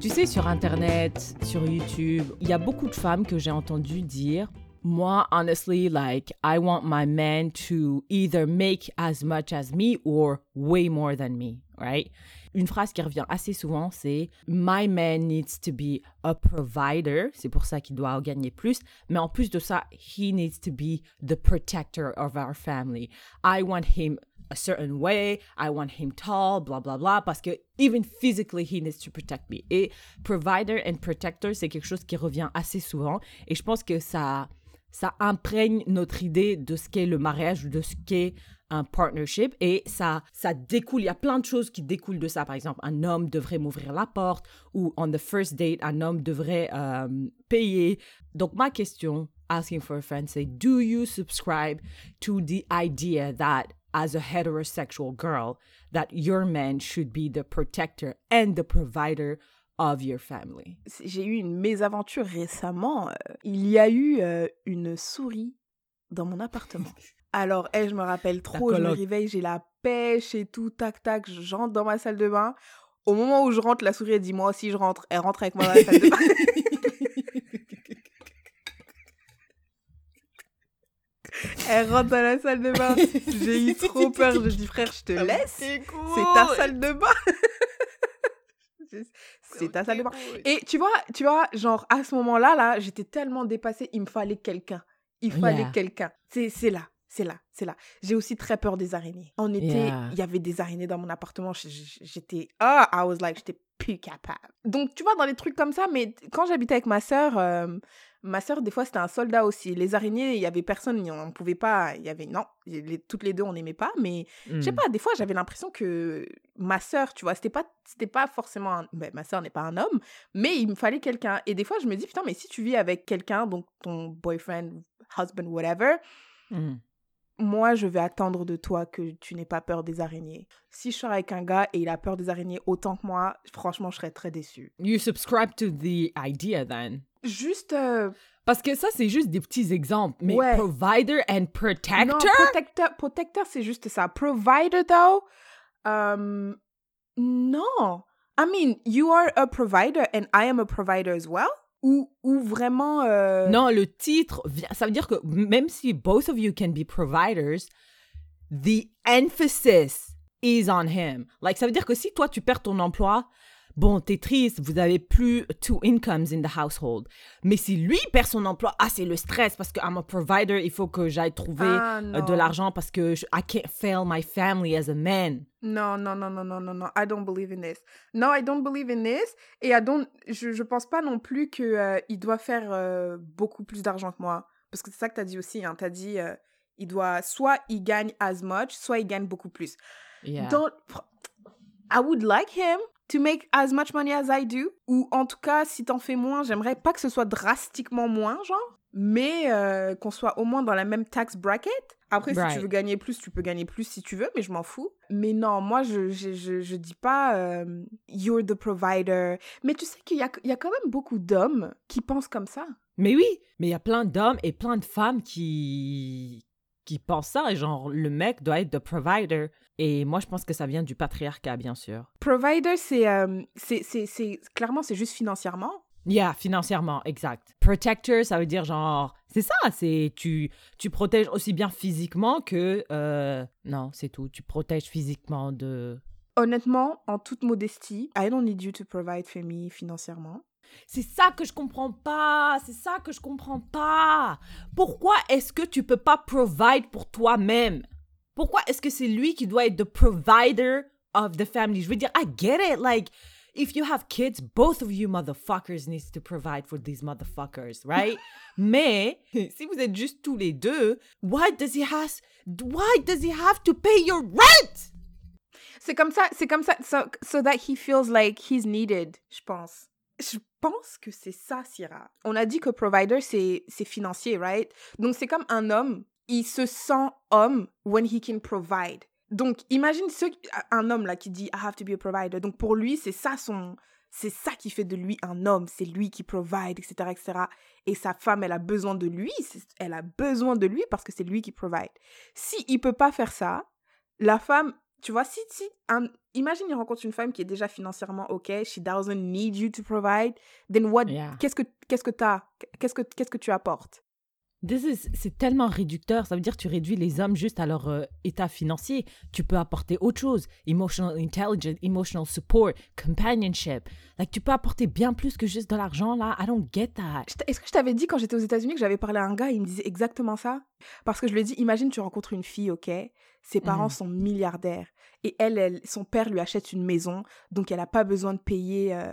Tu sais, sur Internet, sur YouTube, il y a beaucoup de femmes que j'ai entendu dire Moi, honestly, like, I want my man to either make as much as me or way more than me, right? Une phrase qui revient assez souvent, c'est My man needs to be a provider. C'est pour ça qu'il doit gagner plus. Mais en plus de ça, he needs to be the protector of our family. I want him a certain way, I want him tall, blah blah blah, parce que even physically he needs to protect me. Et provider and protector, c'est quelque chose qui revient assez souvent, et je pense que ça, ça imprègne notre idée de ce qu'est le mariage de ce qu'est un partnership, et ça, ça découle. Il y a plein de choses qui découlent de ça. Par exemple, un homme devrait m'ouvrir la porte, ou on the first date, un homme devrait euh, payer. Donc ma question, asking for a friend, c'est do you subscribe to the idea that as a heterosexual girl that your man should be the protector and the provider of your family. C'est- J'ai eu une mésaventure récemment. euh, Il y a eu euh, une souris dans mon appartement. Alors, elle, je me rappelle trop, je me réveille, j'ai la pêche et tout, tac, tac, j'entre dans ma salle de bain. Au moment où je rentre, la souris, elle dit, moi aussi, je rentre. Elle rentre avec moi dans la salle de bain. Elle rentre dans la salle de bain. J'ai eu trop peur. Je dis, frère, je te laisse. C'est ta salle de bain. C'est ta salle de bain. Et tu vois, tu vois, genre à ce moment-là, là, j'étais tellement dépassée, il me fallait quelqu'un. Il fallait Yeah. quelqu'un. C'est là, c'est là, c'est là. J'ai aussi très peur des araignées. En été, il Yeah. y avait des araignées dans mon appartement. J'étais, ah, I was like, j'étais plus capable. Donc tu vois, dans des trucs comme ça, mais quand j'habitais avec ma sœur, euh, ma sœur, des fois, c'était un soldat aussi. Les araignées, il y avait personne, on ne pouvait pas, il y avait, non, les- toutes les deux, on n'aimait pas, mais je sais Mm. pas, des fois, j'avais l'impression que ma sœur, tu vois, c'était pas, c'était pas forcément. un- ben, ma sœur n'est pas un homme, mais il me fallait quelqu'un. Et des fois, je me dis, putain, mais si tu vis avec quelqu'un, donc ton boyfriend, husband, whatever, Mm. Moi, je vais attendre de toi que tu n'aies pas peur des araignées. Si je sors avec un gars et il a peur des araignées autant que moi, franchement, je serais très déçue. You subscribe to the idea then. Juste. euh, Parce que ça, c'est juste des petits exemples. Mais Ouais. provider and protector? Non, protecteur, protecteur c'est juste ça. Provider, though, um, non. I mean, you are a provider and I am a provider as well. Ou, vraiment. euh, Non, le titre, ça veut dire que même si both of you can be providers, the emphasis is on him. Like, ça veut dire que si toi, tu perds ton emploi, bon, t'es triste, vous avez plus two incomes in the household. Mais si lui perd son emploi, ah, c'est le stress parce que I'm a provider, il faut que j'aille trouver Ah, euh, de l'argent parce que je- I can't fail my family as a man. Non, non, non, non, non, non, non. I don't believe in this. No, I don't believe in this. Et I don't, je, je pense pas non plus que euh, il doit faire euh, beaucoup plus d'argent que moi. Parce que c'est ça que t'as dit aussi. Hein. T'as dit, euh, il doit, soit il gagne as much, soit il gagne beaucoup plus. Yeah. Don't, I would like him to make as much money as I do. Ou en tout cas, si t'en fais moins, j'aimerais pas que ce soit drastiquement moins, genre. Mais euh, qu'on soit au moins dans la même tax bracket. Après, si tu veux gagner plus, tu peux gagner plus si tu veux, mais je m'en fous. Mais non, moi, je, je, je, je dis pas euh, you're the provider. Mais tu sais qu'il y a, il y a quand même beaucoup d'hommes qui pensent comme ça. Mais oui, mais il y a plein d'hommes et plein de femmes qui qui pensent ça et genre le mec doit être the provider et moi je pense que ça vient du patriarcat bien sûr. Provider, c'est, euh, c'est, clairement, c'est juste financièrement? Yeah, financièrement, exact. Protector, ça veut dire genre c'est ça, c'est tu tu protèges aussi bien physiquement que euh, non, c'est tout, tu protèges physiquement de Honnêtement, en toute modestie, I don't need you to provide for me financièrement. C'est ça que je comprends pas, c'est ça que je comprends pas. Pourquoi est-ce que tu peux pas provide pour toi-même? Pourquoi est-ce que c'est lui qui doit être the provider of the family? Je veux dire, I get it. Like, if you have kids, both of you motherfuckers needs to provide for these motherfuckers, right? Mais si vous êtes juste tous les deux, why does he has why does he have to pay your rent? C'est comme ça, c'est comme ça, so, so that he feels like he's needed, je pense. Je pense que c'est ça, Syrah. On a dit que provider, c'est financier, right? Donc c'est comme un homme, il se sent homme when he can provide. Donc imagine un homme là qui dit I have to be a provider. Donc pour lui, c'est ça son, c'est ça qui fait de lui un homme. C'est lui qui provide, etc., etc. Et sa femme, elle a besoin de lui. Elle a besoin de lui parce que c'est lui qui provide. Si il peut pas faire ça, la femme, tu vois, si, si, un, imagine, il rencontre une femme qui est déjà financièrement OK, she doesn't need you to provide, then what, Yeah. qu'est-ce que, qu'est-ce que t'as, qu'est-ce que, qu'est-ce que tu apportes? This is- c'est tellement réducteur. Ça veut dire que tu réduis les hommes juste à leur euh, état financier. Tu peux apporter autre chose. Emotional intelligence, emotional support, companionship. Like, tu peux apporter bien plus que juste de l'argent, là. I don't get that. Est-ce que je t'avais dit quand j'étais aux États-Unis que j'avais parlé à un gars, il me disait exactement ça? Parce que je lui ai dit, imagine, tu rencontres une fille, ok? Ses parents Mhm. sont milliardaires. Et elle, elle, son père lui achète une maison, donc elle n'a pas besoin de payer euh,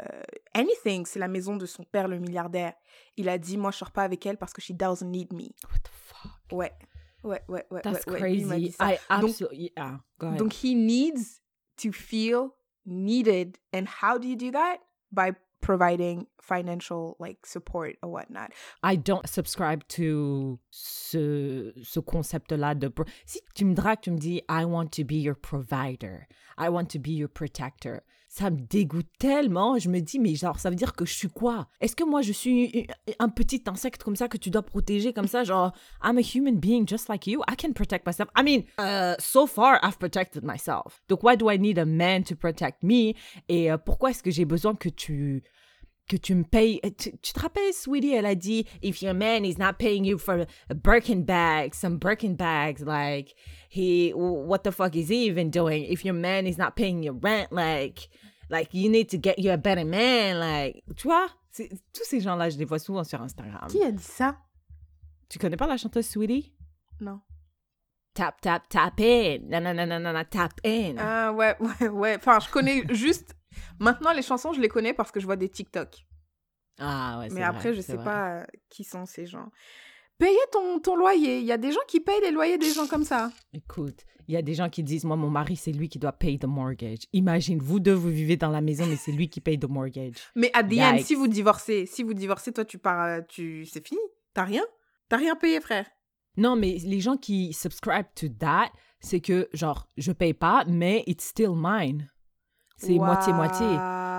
anything. C'est la maison de son père, le milliardaire. Il a dit, moi, je sors pas avec elle parce que she doesn't need me. What the fuck? Ouais. Ouais, ouais, ouais. That's ouais, ouais, dit crazy. ça. I Donc- absolutely. yeah, go ahead. Donc, he needs to feel needed. And how do you do that? By providing financial, like, support or whatnot. I don't subscribe to ce, ce concept-là de... Si tu me dragues, tu me dis « I want to be your provider. I want to be your protector. » Ça me dégoûte tellement. Je me dis, mais genre, ça veut dire que je suis quoi? Est-ce que moi, je suis un petit insecte comme ça que tu dois protéger comme ça? Genre, I'm a human being just like you. I can protect myself. I mean, uh, so far, I've protected myself. Donc, why do I need a man to protect me? Et euh, pourquoi est-ce que j'ai besoin que tu que tu me payes. Tu, tu te rappelles, Sweetie, elle a dit, if your man is not paying you for a Birkin bag, some Birkin bags, like, he, what the fuck is he even doing? If your man is not paying your rent, like, like, you need to get you a better man, like, tu vois? Tous ces gens-là, je les vois souvent sur Instagram. Qui a dit ça? Tu connais pas la chanteuse Sweetie? Non. Tap, tap, tap in. Non, non, non, non, non, non, tap in. Ah ouais, ouais, ouais. Enfin, je connais juste. Maintenant, les chansons, je les connais parce que je vois des TikTok. Ah, ouais, Mais vrai, après, je c'est sais vrai. pas euh, qui sont ces gens. Payer ton, ton loyer. Il y a des gens qui payent les loyers des gens comme ça. Écoute, il y a des gens qui disent, moi, mon mari, c'est lui qui doit payer the mortgage. Imagine, vous deux, vous vivez dans la maison, mais c'est lui qui paye the mortgage. Mais à the end, si vous divorcez, si vous divorcez, toi, tu pars, euh, tu, c'est fini. T'as rien. T'as rien payé, frère. Non, mais les gens qui subscribe to that, c'est que, genre, je paye pas, mais it's still mine. C'est moitié-moitié.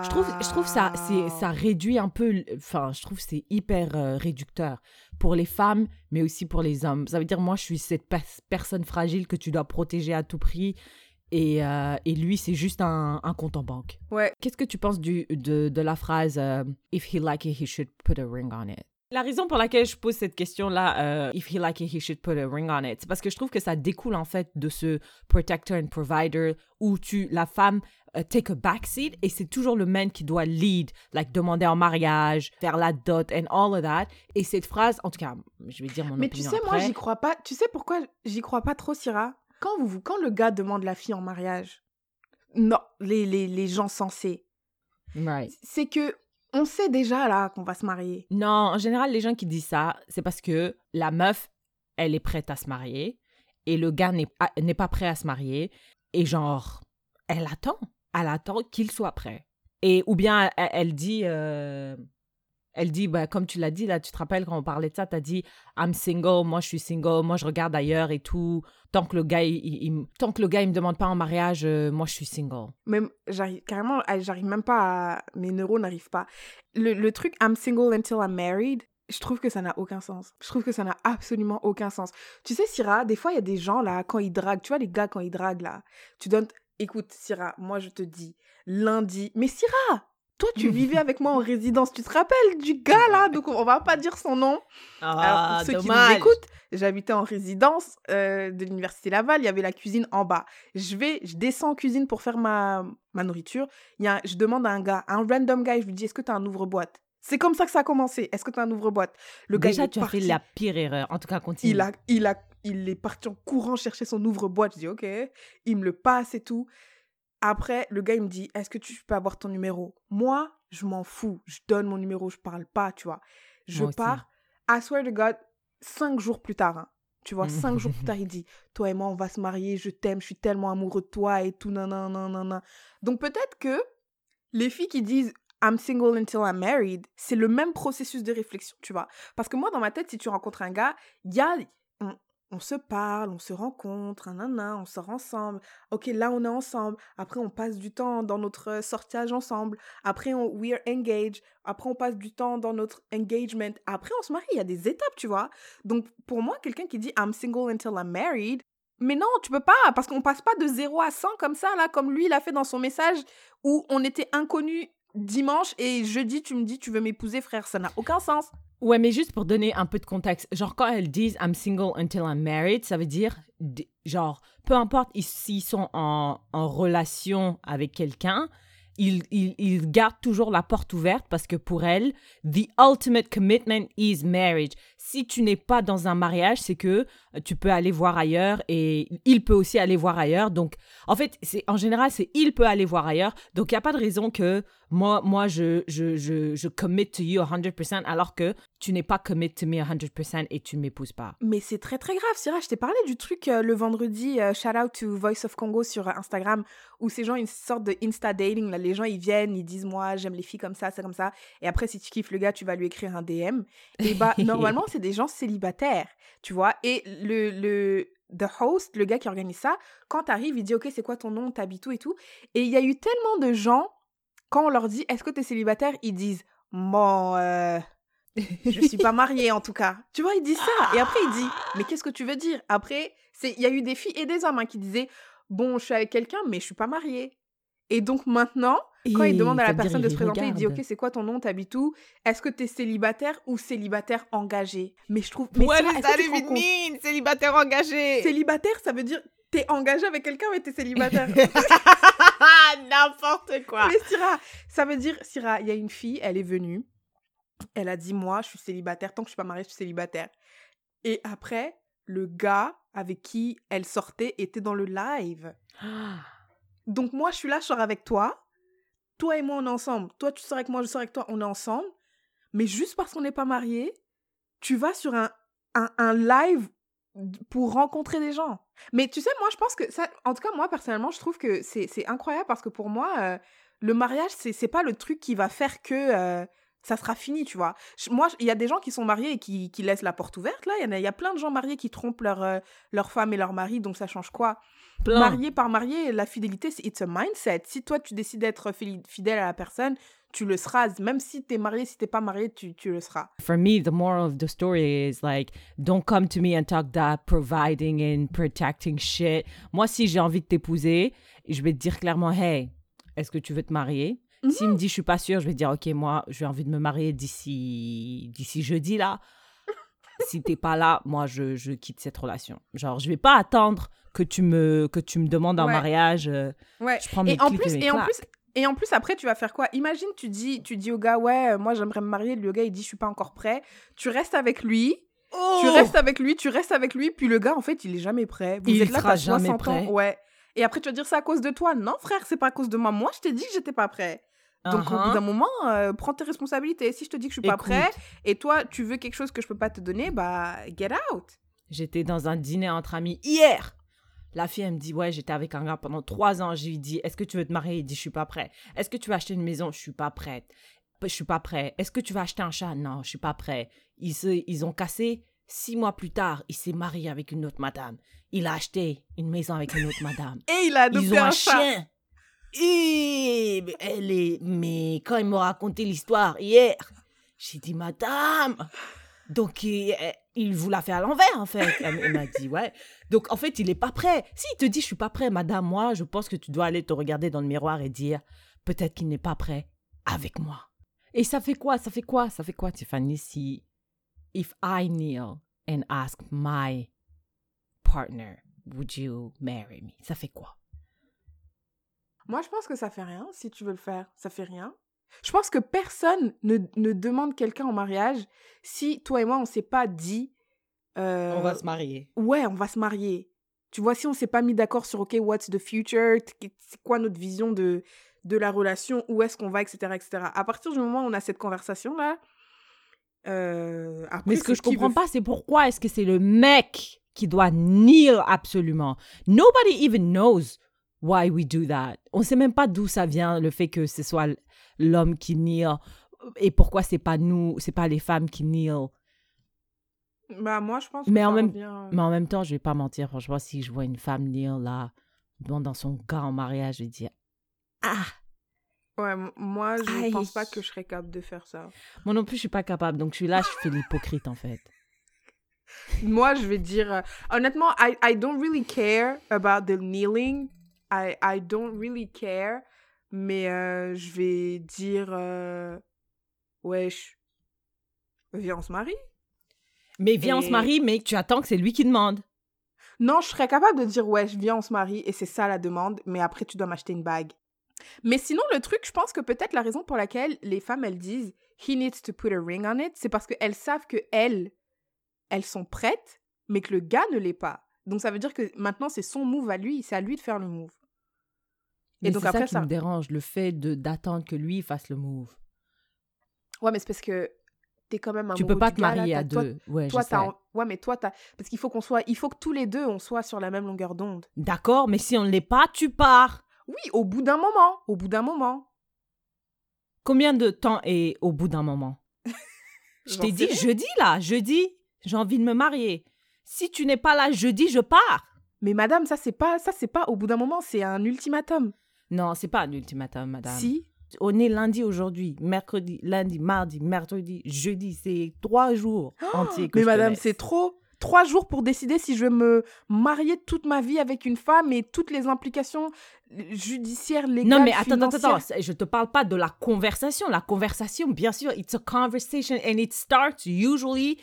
Je trouve, je trouve ça, c'est, ça réduit un peu, enfin, je trouve que c'est hyper euh, réducteur pour les femmes, mais aussi pour les hommes. Ça veut dire, moi, je suis cette pers- personne fragile que tu dois protéger à tout prix, et, euh, et lui, c'est juste un, un compte en banque. Ouais. Qu'est-ce que tu penses du, de, de la phrase euh, If he like it, he should put a ring on it? La raison pour laquelle je pose cette question-là, euh, If he like it, he should put a ring on it, c'est parce que je trouve que ça découle en fait de ce protector and provider où tu, la femme, euh, take a backseat et c'est toujours le man qui doit lead, like demander en mariage, faire la dot and all of that. Et cette phrase, en tout cas, je vais dire mon Mais tu sais, moi, après. j'y crois pas. Tu sais pourquoi j'y crois pas trop, Syrah? Quand, vous, quand le gars demande la fille en mariage, non, les, les, les gens sensés, Right. c'est que on sait déjà là qu'on va se marier. Non, en général, les gens qui disent ça, c'est parce que la meuf, elle est prête à se marier et le gars n'est pas prêt à se marier. Et genre, elle attend. Elle attend qu'il soit prêt. Et ou bien elle, elle dit, euh, elle dit, bah, comme tu l'as dit là, tu te rappelles quand on parlait de ça, tu as dit, I'm single, moi je suis single, moi je regarde ailleurs et tout. Tant que le gars, il, tant que le gars, me demande pas en mariage, euh, moi je suis single. Même, j'arrive carrément, ah, j'arrive même pas à. Mes neurones n'arrivent pas. Le, le truc I'm single until I'm married, je trouve que ça n'a aucun sens. Je trouve que ça n'a absolument aucun sens. Tu sais, Syrah, des fois, il y a des gens là, quand ils draguent, tu vois, les gars, quand ils draguent là, tu donnes. Écoute, Syrah, moi je te dis, lundi. Mais Syrah, toi, tu vivais avec moi en résidence. Tu te rappelles du gars là? Donc, on va pas dire son nom. Alors, pour ceux qui nous écoutent, j'habitais en résidence euh, de l'université Laval. Il y avait la cuisine en bas. Je vais, je descends en cuisine pour faire ma, ma nourriture. Il y a, je demande à un gars, un random guy, je lui dis Est-ce que tu as un ouvre-boîte? C'est comme ça que ça a commencé. Est-ce que tu as un ouvre-boîte? Le gars, Déjà, tu as fait la pire erreur. En tout cas, continue. Il, a, il, a, il est parti en courant chercher son ouvre-boîte. Je dis, OK. Il me le passe et tout. Après, le gars, il me dit, est-ce que tu peux avoir ton numéro? Moi, je m'en fous. Je donne mon numéro, je parle pas, tu vois. Je pars. I swear to God, cinq jours plus tard, hein. tu vois, cinq jours plus tard, il dit, toi et moi, on va se marier, je t'aime, je suis tellement amoureux de toi et tout, non, non, non, non, non. Donc peut-être que les filles qui disent, I'm single until I'm married, c'est le même processus de réflexion, tu vois. Parce que moi, dans ma tête, si tu rencontres un gars, y a, on se parle, on se rencontre, on sort ensemble. Ok, là on est ensemble. Après on passe du temps dans notre sortage ensemble. Après on we are engaged. Après on passe du temps dans notre engagement. Après on se marie. Il y a des étapes, tu vois. Donc pour moi, quelqu'un qui dit I'm single until I'm married, mais non, tu peux pas parce qu'on passe pas de 0 à 100 comme ça là, comme lui il a fait dans son message où on était inconnus dimanche et jeudi tu me dis tu veux m'épouser frère, ça n'a aucun sens. Ouais, mais juste pour donner un peu de contexte, genre quand elles disent I'm single until I'm married, ça veut dire genre peu importe s'ils sont en, relation avec quelqu'un, ils, ils, gardent toujours la porte ouverte parce que pour elles, the ultimate commitment is marriage. Si tu n'es pas dans un mariage, c'est que euh, tu peux aller voir ailleurs et il peut aussi aller voir ailleurs. Donc, en fait, c'est en général, c'est il peut aller voir ailleurs. Donc, il n'y a pas de raison que moi, moi je, je, je, je commit to you 100% alors que tu n'es pas commit to me 100% et tu ne m'épouses pas. Mais c'est très très grave, Syrah. Je t'ai parlé du truc euh, le vendredi, euh, shout out to Voice of Congo sur Instagram, où ces gens, une sorte de Insta dating. Là, les gens, ils viennent, ils disent Moi, j'aime les filles comme ça, c'est comme ça. Et après, si tu kiffes le gars, tu vas lui écrire un DM. Et bah, normalement, c'est des gens célibataires, tu vois? Et le, le, the host, le gars qui organise ça, quand t'arrives, il dit Ok, c'est quoi ton nom, t'habites où et tout? Et il y a eu tellement de gens quand on leur dit est-ce que tu es célibataire, ils disent bon, euh, je suis pas mariée en tout cas. Tu vois, ils disent ça. Et après, ils disent mais qu'est-ce que tu veux dire? Après, il y a eu des filles et des hommes hein, qui disaient bon, je suis avec quelqu'un, mais je suis pas mariée. Et donc maintenant, quand ils demandent à la personne de se présenter, il dit Ok, c'est quoi ton nom T'habites où? Est-ce que tu es célibataire ou célibataire engagé? Mais je trouve. Mais What does mean Célibataire engagé Célibataire, ça veut dire t'es engagé avec quelqu'un mais t'es célibataire. N'importe quoi. Mais Syrah, ça veut dire, Syrah, il y a une fille, elle est venue, elle a dit, moi, je suis célibataire, tant que je suis pas mariée, je suis célibataire. Et après, le gars avec qui elle sortait était dans le live. Donc moi, je suis là, je sors avec toi. Toi et moi, on est ensemble. Toi, tu sors avec moi, je sors avec toi, on est ensemble. Mais juste parce qu'on n'est pas mariés, tu vas sur un, un, live pour rencontrer des gens. Mais tu sais, moi, je pense que ça, en tout cas, moi, personnellement, je trouve que c'est incroyable parce que pour moi, euh, le mariage, c'est pas le truc qui va faire que euh, ça sera fini, tu vois. moi, il y a des gens qui sont mariés et qui, qui laissent la porte ouverte, là. Il y, en a, y a plein de gens mariés qui trompent leur, euh, leur femme et leur mari, donc ça change quoi? Marié par marié, la fidélité, c'est it's a mindset. Si toi, tu décides d'être fidèle à la personne, tu le seras. Même si tu es marié, si tu pas marié, tu, tu le seras. For me, the moral of the story is like, don't come to me and talk that providing and protecting shit. Moi, si j'ai envie de t'épouser, je vais te dire clairement, hey, est-ce que tu veux te marier? S'il me mhm. dit je suis pas sûre, je vais dire ok moi j'ai envie de me marier d'ici d'ici jeudi là. si t'es pas là, moi je, je, quitte cette relation. Genre je vais pas attendre que tu me que tu me demandes un mariage. Euh, ouais. Je prends mes et en plus et, en plus et en plus, après, tu vas faire quoi? Imagine, tu dis, tu dis au gars, ouais, euh, moi j'aimerais me marier. Le gars, il dit, je suis pas encore prêt. Tu restes avec lui. Tu oh! restes avec lui, tu restes avec lui. Puis le gars, en fait, il est jamais prêt. Vous il êtes là, sera jamais prêt. Ouais. Et après, tu vas dire, c'est à cause de toi. Non, frère, c'est pas à cause de moi. Moi, je t'ai dit que j'étais pas prêt. Donc, au bout d'un uh-huh. moment, euh, prends tes responsabilités. Si je te dis que je suis pas prêt et toi, tu veux quelque chose que je peux pas te donner, bah, get out. J'étais dans un dîner entre amis hier. La fille, elle me dit, ouais, j'étais avec un gars pendant trois ans. Je lui dis, est-ce que tu veux te marier? Il dit, je suis pas prêt. Est-ce que tu vas acheter une maison? Je suis pas prête. Je suis pas prêt. Est-ce que tu vas acheter un chat? Non, je suis pas prêt. Ils, se, ils ont cassé. Six mois plus tard, il s'est marié avec une autre madame. Il a acheté une maison avec une autre madame. Et il a adopté Ils ont un, chien. Et elle est. Mais quand il m'a raconté l'histoire hier, j'ai dit, madame. Donc, il, il vous l'a fait à l'envers, en fait. Elle, m'a dit, ouais. Donc, en fait, il n'est pas prêt. S'il te dit, je suis pas prêt, madame, moi, je pense que tu dois aller te regarder dans le miroir et dire, peut-être qu'il n'est pas prêt avec moi. Et ça fait quoi Ça fait quoi Ça fait quoi, Tiffany, si if I kneel and ask my partner, would you marry me? Ça fait quoi? Moi, je pense que ça fait rien si tu veux le faire. Ça fait rien. Je pense que personne ne, ne demande quelqu'un en mariage si toi et moi, on s'est pas dit. euh, On va se marier. Ouais, on va se marier. Tu vois, si on s'est pas mis d'accord sur, OK, what's the future, c'est quoi notre vision de, de la relation, où est-ce qu'on va, etc., etc. À partir du moment où on a cette conversation-là, euh, après, Mais ce que je qui comprends veut- pas, c'est pourquoi est-ce que c'est le mec qui doit kneel absolument? Nobody even knows why we do that. On sait même pas d'où ça vient le fait que ce soit l'homme qui kneel et pourquoi c'est pas nous, c'est pas les femmes qui kneel. Bah, moi, je pense Mais que en ça même- revient- Mais en même temps, je vais pas mentir, franchement, si je vois une femme kneel là, dans son gars en mariage, je vais dire ah. Ouais, moi, je Aïe. pense pas que je serais capable de faire ça. Moi non plus, je suis pas capable. Donc je suis là, je fais l'hypocrite en fait. Moi, je vais dire... euh, honnêtement, I, I don't really care about the kneeling. I, I don't really care. Mais euh, je vais dire... euh, wesh, viens, on se marie. Mais viens, on se marie, mais tu attends que c'est lui qui demande. Non, je serais capable de dire, wesh, viens, on se marie. Et c'est ça la demande. Mais après, tu dois m'acheter une bague. Mais sinon, le truc, je pense que peut-être la raison pour laquelle les femmes, elles disent he needs to put a ring on it, c'est parce qu'elles savent que elles, elles sont prêtes, mais que le gars ne l'est pas. Donc ça veut dire que maintenant, c'est son move à lui, c'est à lui de faire le move. Et Et donc après, ça qui ça- me dérange, le fait d'attendre que lui fasse le move. Ouais, mais c'est parce que t'es quand même tu amoureux peux pas te marier à toi- deux. ouais, Toi, je t'as... sais. en- Ouais, mais toi, t'as... Parce qu'il faut qu'on soit... Il faut que tous les deux, on soit sur la même longueur d'onde. D'accord, mais si on ne l'est pas, tu pars. Oui, au bout d'un moment. Au bout d'un moment. Combien de temps est au bout d'un moment? Je t'ai dit jeudi là, jeudi, j'ai envie de me marier. Si tu n'es pas là jeudi, je pars. Mais madame, ça, c'est pas... Ça, c'est pas au bout d'un moment, c'est un ultimatum. Non, c'est pas un ultimatum, madame. Si On est lundi aujourd'hui, mercredi, lundi, mardi, mercredi, jeudi. C'est trois jours entiers que Mais je madame, c'est trop. Trois jours pour décider si je vais me marier toute ma vie avec une femme et toutes les implications judiciaires, légales, Non, mais attends, attends, financières. attends. Je te parle pas de la conversation. La conversation, bien sûr, it's a conversation and it starts usually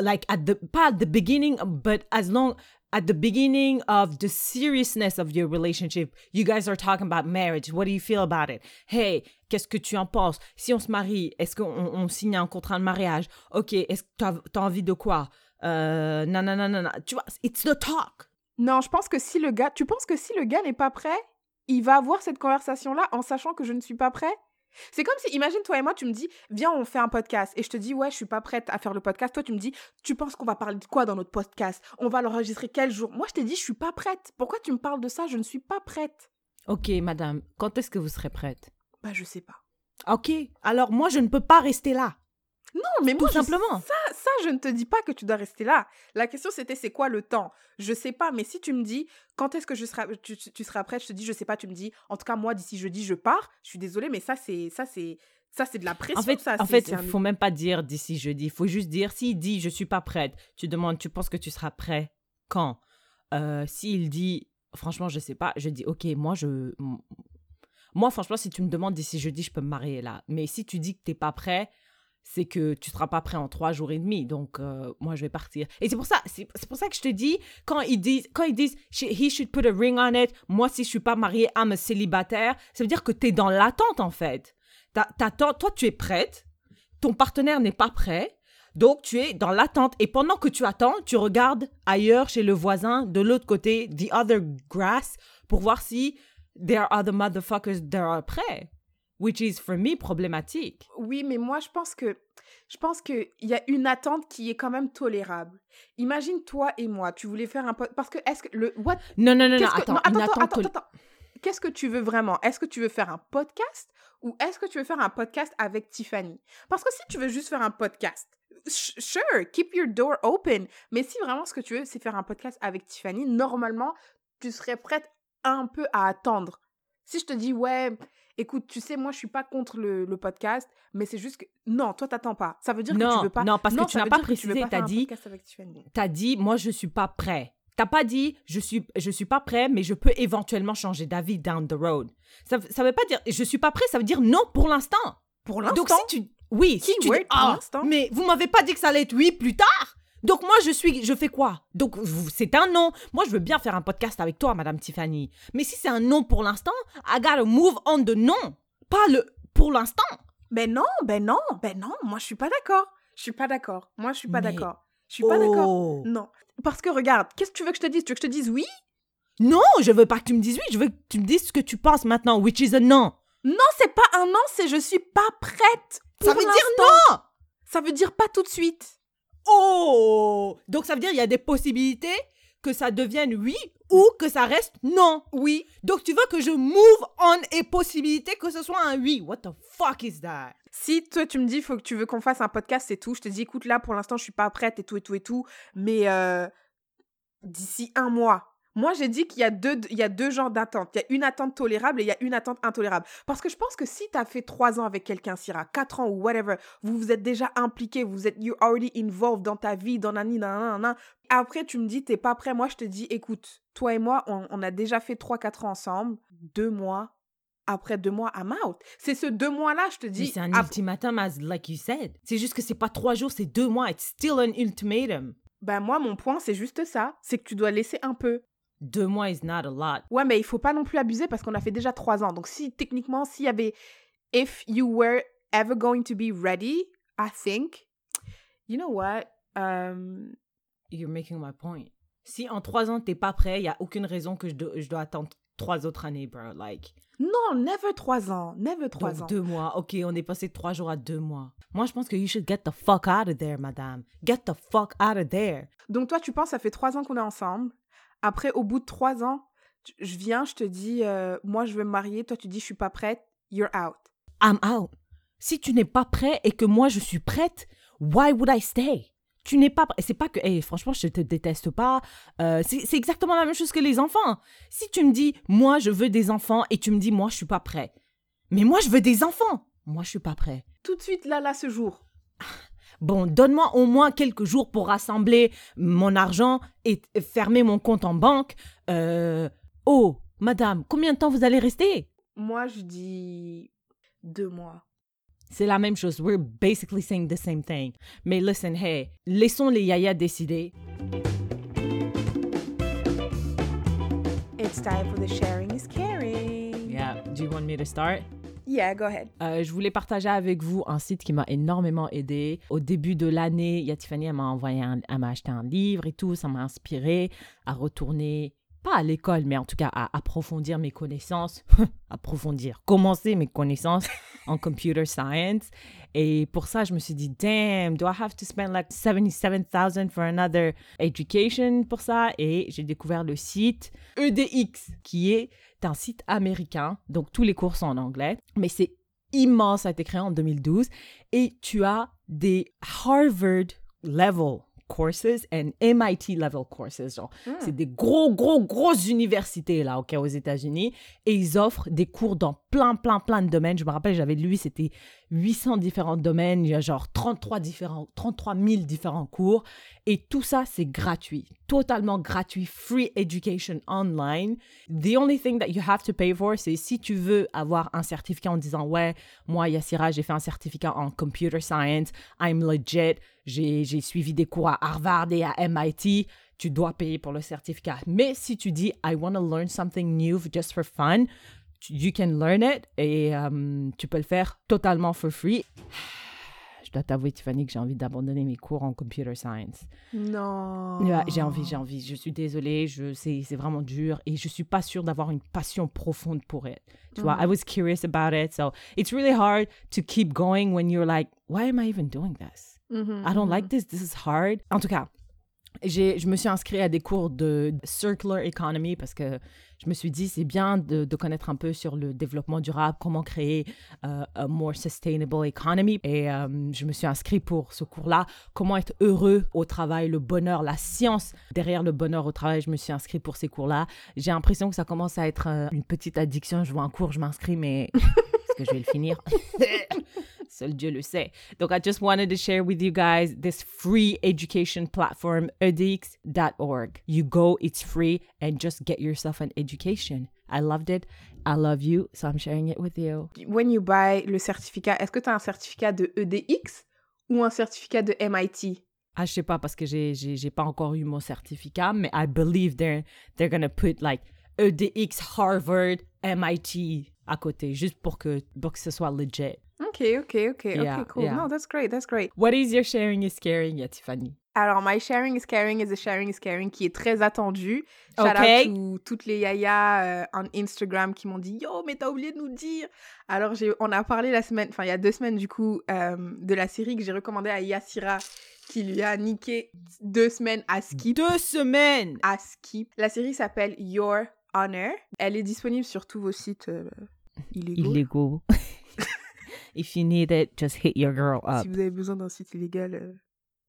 like at the, pas at the beginning, but as long, at the beginning of the seriousness of your relationship. You guys are talking about marriage. What do you feel about it? Hey, qu'est-ce que tu en penses? Si on se marie, est-ce qu'on on signe un contrat de mariage? Ok, est-ce que t'as as envie de quoi? Euh, non, non, non, non, non. Tu vois, it's the talk. Non, je pense que si le gars. Tu penses que si le gars n'est pas prêt, il va avoir cette conversation-là en sachant que je ne suis pas prêt? C'est comme si, imagine toi et moi, tu me dis, viens, on fait un podcast. Et je te dis, ouais, je suis pas prête à faire le podcast. Toi, tu me dis, tu penses qu'on va parler de quoi dans notre podcast? On va l'enregistrer quel jour? Moi, je t'ai dit, je suis pas prête. Pourquoi tu me parles de ça? Je ne suis pas prête. Ok, madame, quand est-ce que vous serez prête? Bah, je sais pas. Ok, alors moi, je ne peux pas rester là. Non, mais Tout moi, je- simplement. ça, ça, je ne te dis pas que tu dois rester là. La question, c'était, c'est quoi le temps? Je sais pas, mais si tu me dis, quand est-ce que je serai, tu, tu- tu seras prête? Je te dis, je sais pas, tu me dis, en tout cas, moi, d'ici jeudi, je pars. Je suis désolée, mais ça, c'est, ça, c'est, ça, c'est de la pression. En fait, ça, en fait, il un- faut même pas dire d'ici jeudi. Il faut juste dire s'il dit je suis pas prête. Tu demandes, tu penses que tu seras prêt quand? Euh, S'il dit franchement je sais pas, je dis ok moi je moi franchement si tu me demandes d'ici jeudi je peux me marier là. Mais si tu dis que t'es pas prêt c'est que tu seras pas prêt en trois jours et demi. Donc, euh, moi, je vais partir. Et c'est pour ça, c'est pour ça que je te dis, quand ils disent, quand ils disent, he should put a ring on it, moi, si je suis pas mariée, I'm a célibataire, ça veut dire que tu es dans l'attente, en fait. T'a- T'attends, toi, tu es prête, ton partenaire n'est pas prêt, donc tu es dans l'attente. Et pendant que tu attends, tu regardes ailleurs chez le voisin, de l'autre côté, the other grass, pour voir si there are other motherfuckers that are prêts. Which is, for me, problématique. Oui, mais moi, je pense que je pense qu'il y a une attente qui est quand même tolérable. Imagine toi et moi, tu voulais faire un podcast. Parce que est-ce que le. What Non, non, non, non, que- attends, non, attends, attente attends, tol- attends. Qu'est-ce que tu veux vraiment? Est-ce que tu veux faire un podcast ou est-ce que tu veux faire un podcast avec Tiffany? Parce que si tu veux juste faire un podcast, sure, keep your door open. Mais si vraiment ce que tu veux, c'est faire un podcast avec Tiffany, normalement, tu serais prête un peu à attendre. Si je te dis, ouais, écoute, tu sais, moi, je suis pas contre le, le podcast, mais c'est juste que. Non, toi, t'attends pas. Ça veut dire que Non, tu veux pas. non, parce que tu n'as pas que précisé, t'as dit-. T'as dit, moi, je suis pas prêt. T'as pas dit, je suis, je suis pas prêt, mais je peux éventuellement changer d'avis down the road. Ça, ça veut pas dire, je suis pas prêt, ça veut dire non pour l'instant. Pour l'instant. Donc si tu, oui, si tu dis, ah, mais vous m'avez pas dit que ça allait être oui plus tard. Donc moi je suis, je fais quoi? Donc c'est un non. Moi je veux bien faire un podcast avec toi, Madame Tiffany. Mais si c'est un non pour l'instant, I gotta move on de non. Pas le, pour l'instant. Ben non, ben non, ben non, moi je suis pas d'accord. Je suis pas d'accord. Moi je suis pas Mais- d'accord. Je suis pas d'accord. Oh. Non. Parce que regarde, qu'est-ce que tu veux que je te dise? Tu veux que je te dise oui? Non, je veux pas que tu me dises oui, je veux que tu me dises ce que tu penses maintenant, which is a non. Non, c'est pas un non, c'est je suis pas prête. Ça pour veut dire non Ça veut dire pas tout de suite. Oh Donc ça veut dire il y a des possibilités que ça devienne oui ou que ça reste non. Oui. Donc tu veux que je move on et possibilité que ce soit un oui. What the fuck is that? Si toi tu me dis faut que tu veux qu'on fasse un podcast c'est tout, je te dis écoute là pour l'instant je suis pas prête et tout et tout et tout, mais euh, d'ici un mois. Moi j'ai dit qu'il y a deux il y a deux genres d'attentes. Il y a une attente tolérable et il y a une attente intolérable. Parce que je pense que si tu as fait trois ans avec quelqu'un, Syrah, quatre ans ou whatever, vous vous êtes déjà impliqué, vous êtes you already involved dans ta vie, dans nani nanana. Après tu me dis t'es pas prêt, moi je te dis écoute, toi et moi on, on a déjà fait trois quatre ans ensemble, deux mois. Après deux mois, I'm out. C'est ce deux mois-là, je te dis. c'est un ultimatum, as like you said. C'est juste que c'est pas trois jours, c'est deux mois. It's still an ultimatum. Ben moi, mon point, c'est juste ça. C'est que tu dois laisser un peu. Deux mois is not a lot. Ouais, mais il faut pas non plus abuser parce qu'on a fait déjà trois ans. Donc si techniquement, s'il y avait... If you were ever going to be ready, I think... You know what? Um, You're making my point. Si en trois ans t'es pas prêt, il y a aucune raison que je, do- je dois attendre trois autres années, bro. Like. non, never trois ans. Never trois Donc ans. deux mois. Ok, on est passé de trois jours à deux mois. Moi, je pense que you should get the fuck out of there, madame. Get the fuck out of there. Donc toi, tu penses, ça fait trois ans qu'on est ensemble. Après, au bout de trois ans, je viens, je te dis, euh, moi, je veux me marier. Toi, tu dis, je suis pas prête. You're out. I'm out. Si tu n'es pas prêt et que moi je suis prête, why would I stay? Tu n'es pas prêt. C'est pas que, hey, franchement, je te déteste pas. Euh, c'est c'est exactement la même chose que les enfants. Si tu me dis, moi je veux des enfants et tu me dis, moi je suis pas prêt. Mais moi je veux des enfants. Moi je suis pas prêt. Tout de suite, là, là, ce jour. Bon, donne-moi au moins quelques jours pour rassembler mon argent et fermer mon compte en banque. Euh, oh, madame, combien de temps vous allez rester? Moi, je dis deux mois. C'est la même chose. We're basically saying the same thing. Mais listen, hey, laissons les yayas décider. It's time for the sharing is caring. Yeah. Do you want me to start? Yeah, go ahead. Euh, je voulais partager avec vous un site qui m'a énormément aidé. Au début de l'année, il y a Tiffany, elle m'a envoyé, elle m'a acheté un livre et tout. Ça m'a inspiré à retourner, pas à l'école, mais en tout cas à approfondir mes connaissances. approfondir, commencer mes connaissances en computer science. Et pour ça, je me suis dit, damn, do I have to spend like 77,000 for another education pour ça? Et j'ai découvert le site EDX, qui est un site américain. Donc, tous les cours sont en anglais. Mais c'est immense, ça a été créé en 2012. Et tu as des Harvard level courses and MIT level courses. Genre, c'est des gros, gros, grosses universités là, ok, aux États-Unis. Et ils offrent des cours dans plein, plein, plein de domaines. Je me rappelle, j'avais lu, c'était 800 différents domaines. Il y a genre 33, différents, 33 000 différents cours. Et tout ça, c'est gratuit. Totalement gratuit. Free education online. The only thing that you have to pay for, c'est si tu veux avoir un certificat en disant, ouais, moi, Yassira, j'ai fait un certificat en computer science. I'm legit. J'ai suivi des cours à Harvard et à MIT. Tu dois payer pour le certificat. Mais si tu dis, I want to learn something new just for fun, you can learn it et euh, tu peux le faire totalement for free. Je dois t'avouer, Tiffany, que j'ai envie d'abandonner mes cours en computer science. Non. Ouais, j'ai envie, j'ai envie. Je suis désolée, je, c'est, c'est vraiment dur et je suis pas sûre d'avoir une passion profonde pour it. Tu vois, I was curious about it, so it's really hard to keep going when you're like, why am I even doing this? Mhm, I don't mhm. like this, this is hard. En tout cas, je me suis inscrite à des cours de circular economy parce que je me suis dit, c'est bien de, connaître un peu sur le développement durable, comment créer euh, a more sustainable economy. Et euh, je me suis inscrite pour ce cours-là, comment être heureux au travail, le bonheur, la science derrière le bonheur au travail. Je me suis inscrite pour ces cours-là. J'ai l'impression que ça commence à être euh, une petite addiction. Je vois un cours, je m'inscris, mais est-ce que je vais le finir? Seul Dieu le sait. Donc, I just wanted to share with you guys this free education platform, edx.org. You go, it's free, and just get yourself an education. I loved it. I love you, so I'm sharing it with you. When you buy le certificat, est-ce que tu as un certificat de EDX ou un certificat de MIT? Ah, je sais pas parce que j'ai, j'ai, j'ai pas encore eu mon certificat, mais I believe they're, they're gonna put like EDX, Harvard, MIT à côté, juste pour que, pour que ce soit legit. Ok, ok, ok, Yeah, ok, cool. yeah. No, that's great, that's great. What is your sharing is caring, yeah, Tiffany? Alors, My Sharing is Caring is a Sharing is Caring qui est très attendu. Shout Ok. out to toutes les yayas euh, en Instagram qui m'ont dit Yo, mais t'as oublié de nous dire. Alors, on a parlé la semaine, enfin, il y a deux semaines du coup, euh, de la série que j'ai recommandée à Yassira qui lui a niqué deux semaines à skip. Deux semaines! À skip. La série s'appelle Your Honor. Elle est disponible sur tous vos sites euh, illégaux. Illegal. If you need it, just hit your girl up. Si vous avez besoin d'un site illégal, euh,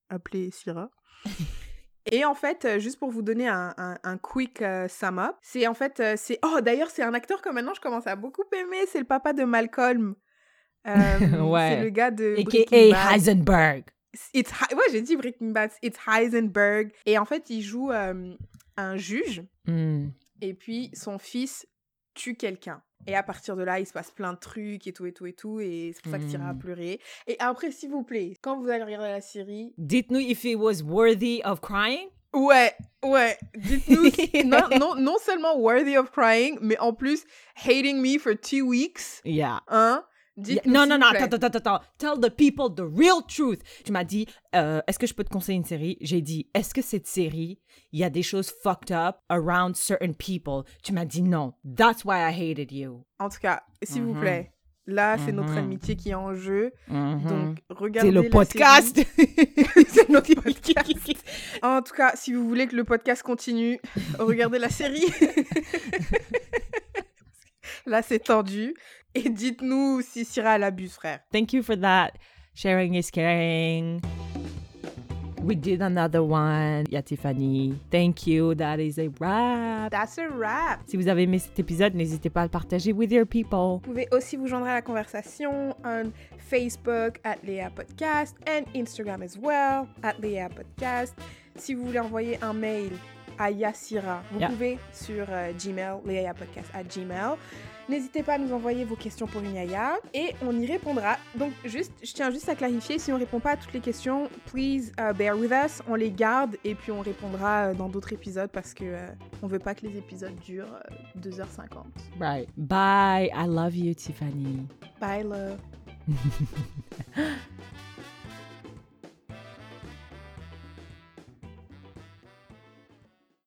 appelez Syrah. Et en fait, euh, juste pour vous donner un, un, un quick euh, sum up, c'est en fait, c'est oh d'ailleurs c'est un acteur que maintenant je commence à beaucoup aimer, c'est le papa de Malcolm. Euh, Ouais. C'est le gars de Breaking AKA. Heisenberg. It's ouais j'ai dit Breaking Bad, it's Heisenberg. Et en fait il joue euh, un juge Mm. et puis son fils tue quelqu'un. Et à partir de là, il se passe plein de trucs et tout et tout et tout. Et c'est pour ça que Syrah a Mm. pleuré. Et après, s'il vous plaît, quand vous allez regarder la série, Dites-nous if it was worthy of crying. Ouais, ouais. Dites-nous, non, non, non seulement worthy of crying, mais en plus hating me for two weeks. Yeah. Hein? Dites-nous, Non, non, non, attends, attends, attends. Tell the people the real truth. Tu m'as dit, euh, est-ce que je peux te conseiller une série? J'ai dit, est-ce que cette série, il y a des choses fucked up around certain people? Tu m'as dit non. That's why I hated you. En tout cas, s'il vous Mhm. plaît, là, c'est notre Mhm. amitié qui est en jeu. Mhm. Donc, regardez. c'est le podcast. c'est notre podcast. En tout cas, si vous voulez que le podcast continue, regardez la série. là, c'est tendu. Et dites-nous si Syrah elle abuse, frère. Thank you for that. Sharing is caring. We did another one. Yeah, Tiffany. Thank you. That is a wrap. That's a wrap. Si vous avez aimé cet épisode, n'hésitez pas à le partager with your people. Vous pouvez aussi vous joindre à la conversation on Facebook at Léa Podcast and Instagram as well at Léa Podcast. Si vous voulez envoyer un mail à Yassira, vous Yeah. pouvez sur euh, Gmail, Léa Podcast at Gmail. N'hésitez pas à nous envoyer vos questions pour une Yaya et on y répondra. Donc, juste, je tiens juste à clarifier, si on répond pas à toutes les questions, please uh, bear with us. On les garde et puis on répondra euh, dans d'autres épisodes parce que euh, on veut pas que les épisodes durent euh, 2h50. Right. Bye. I love you, Tiffany. Bye, love.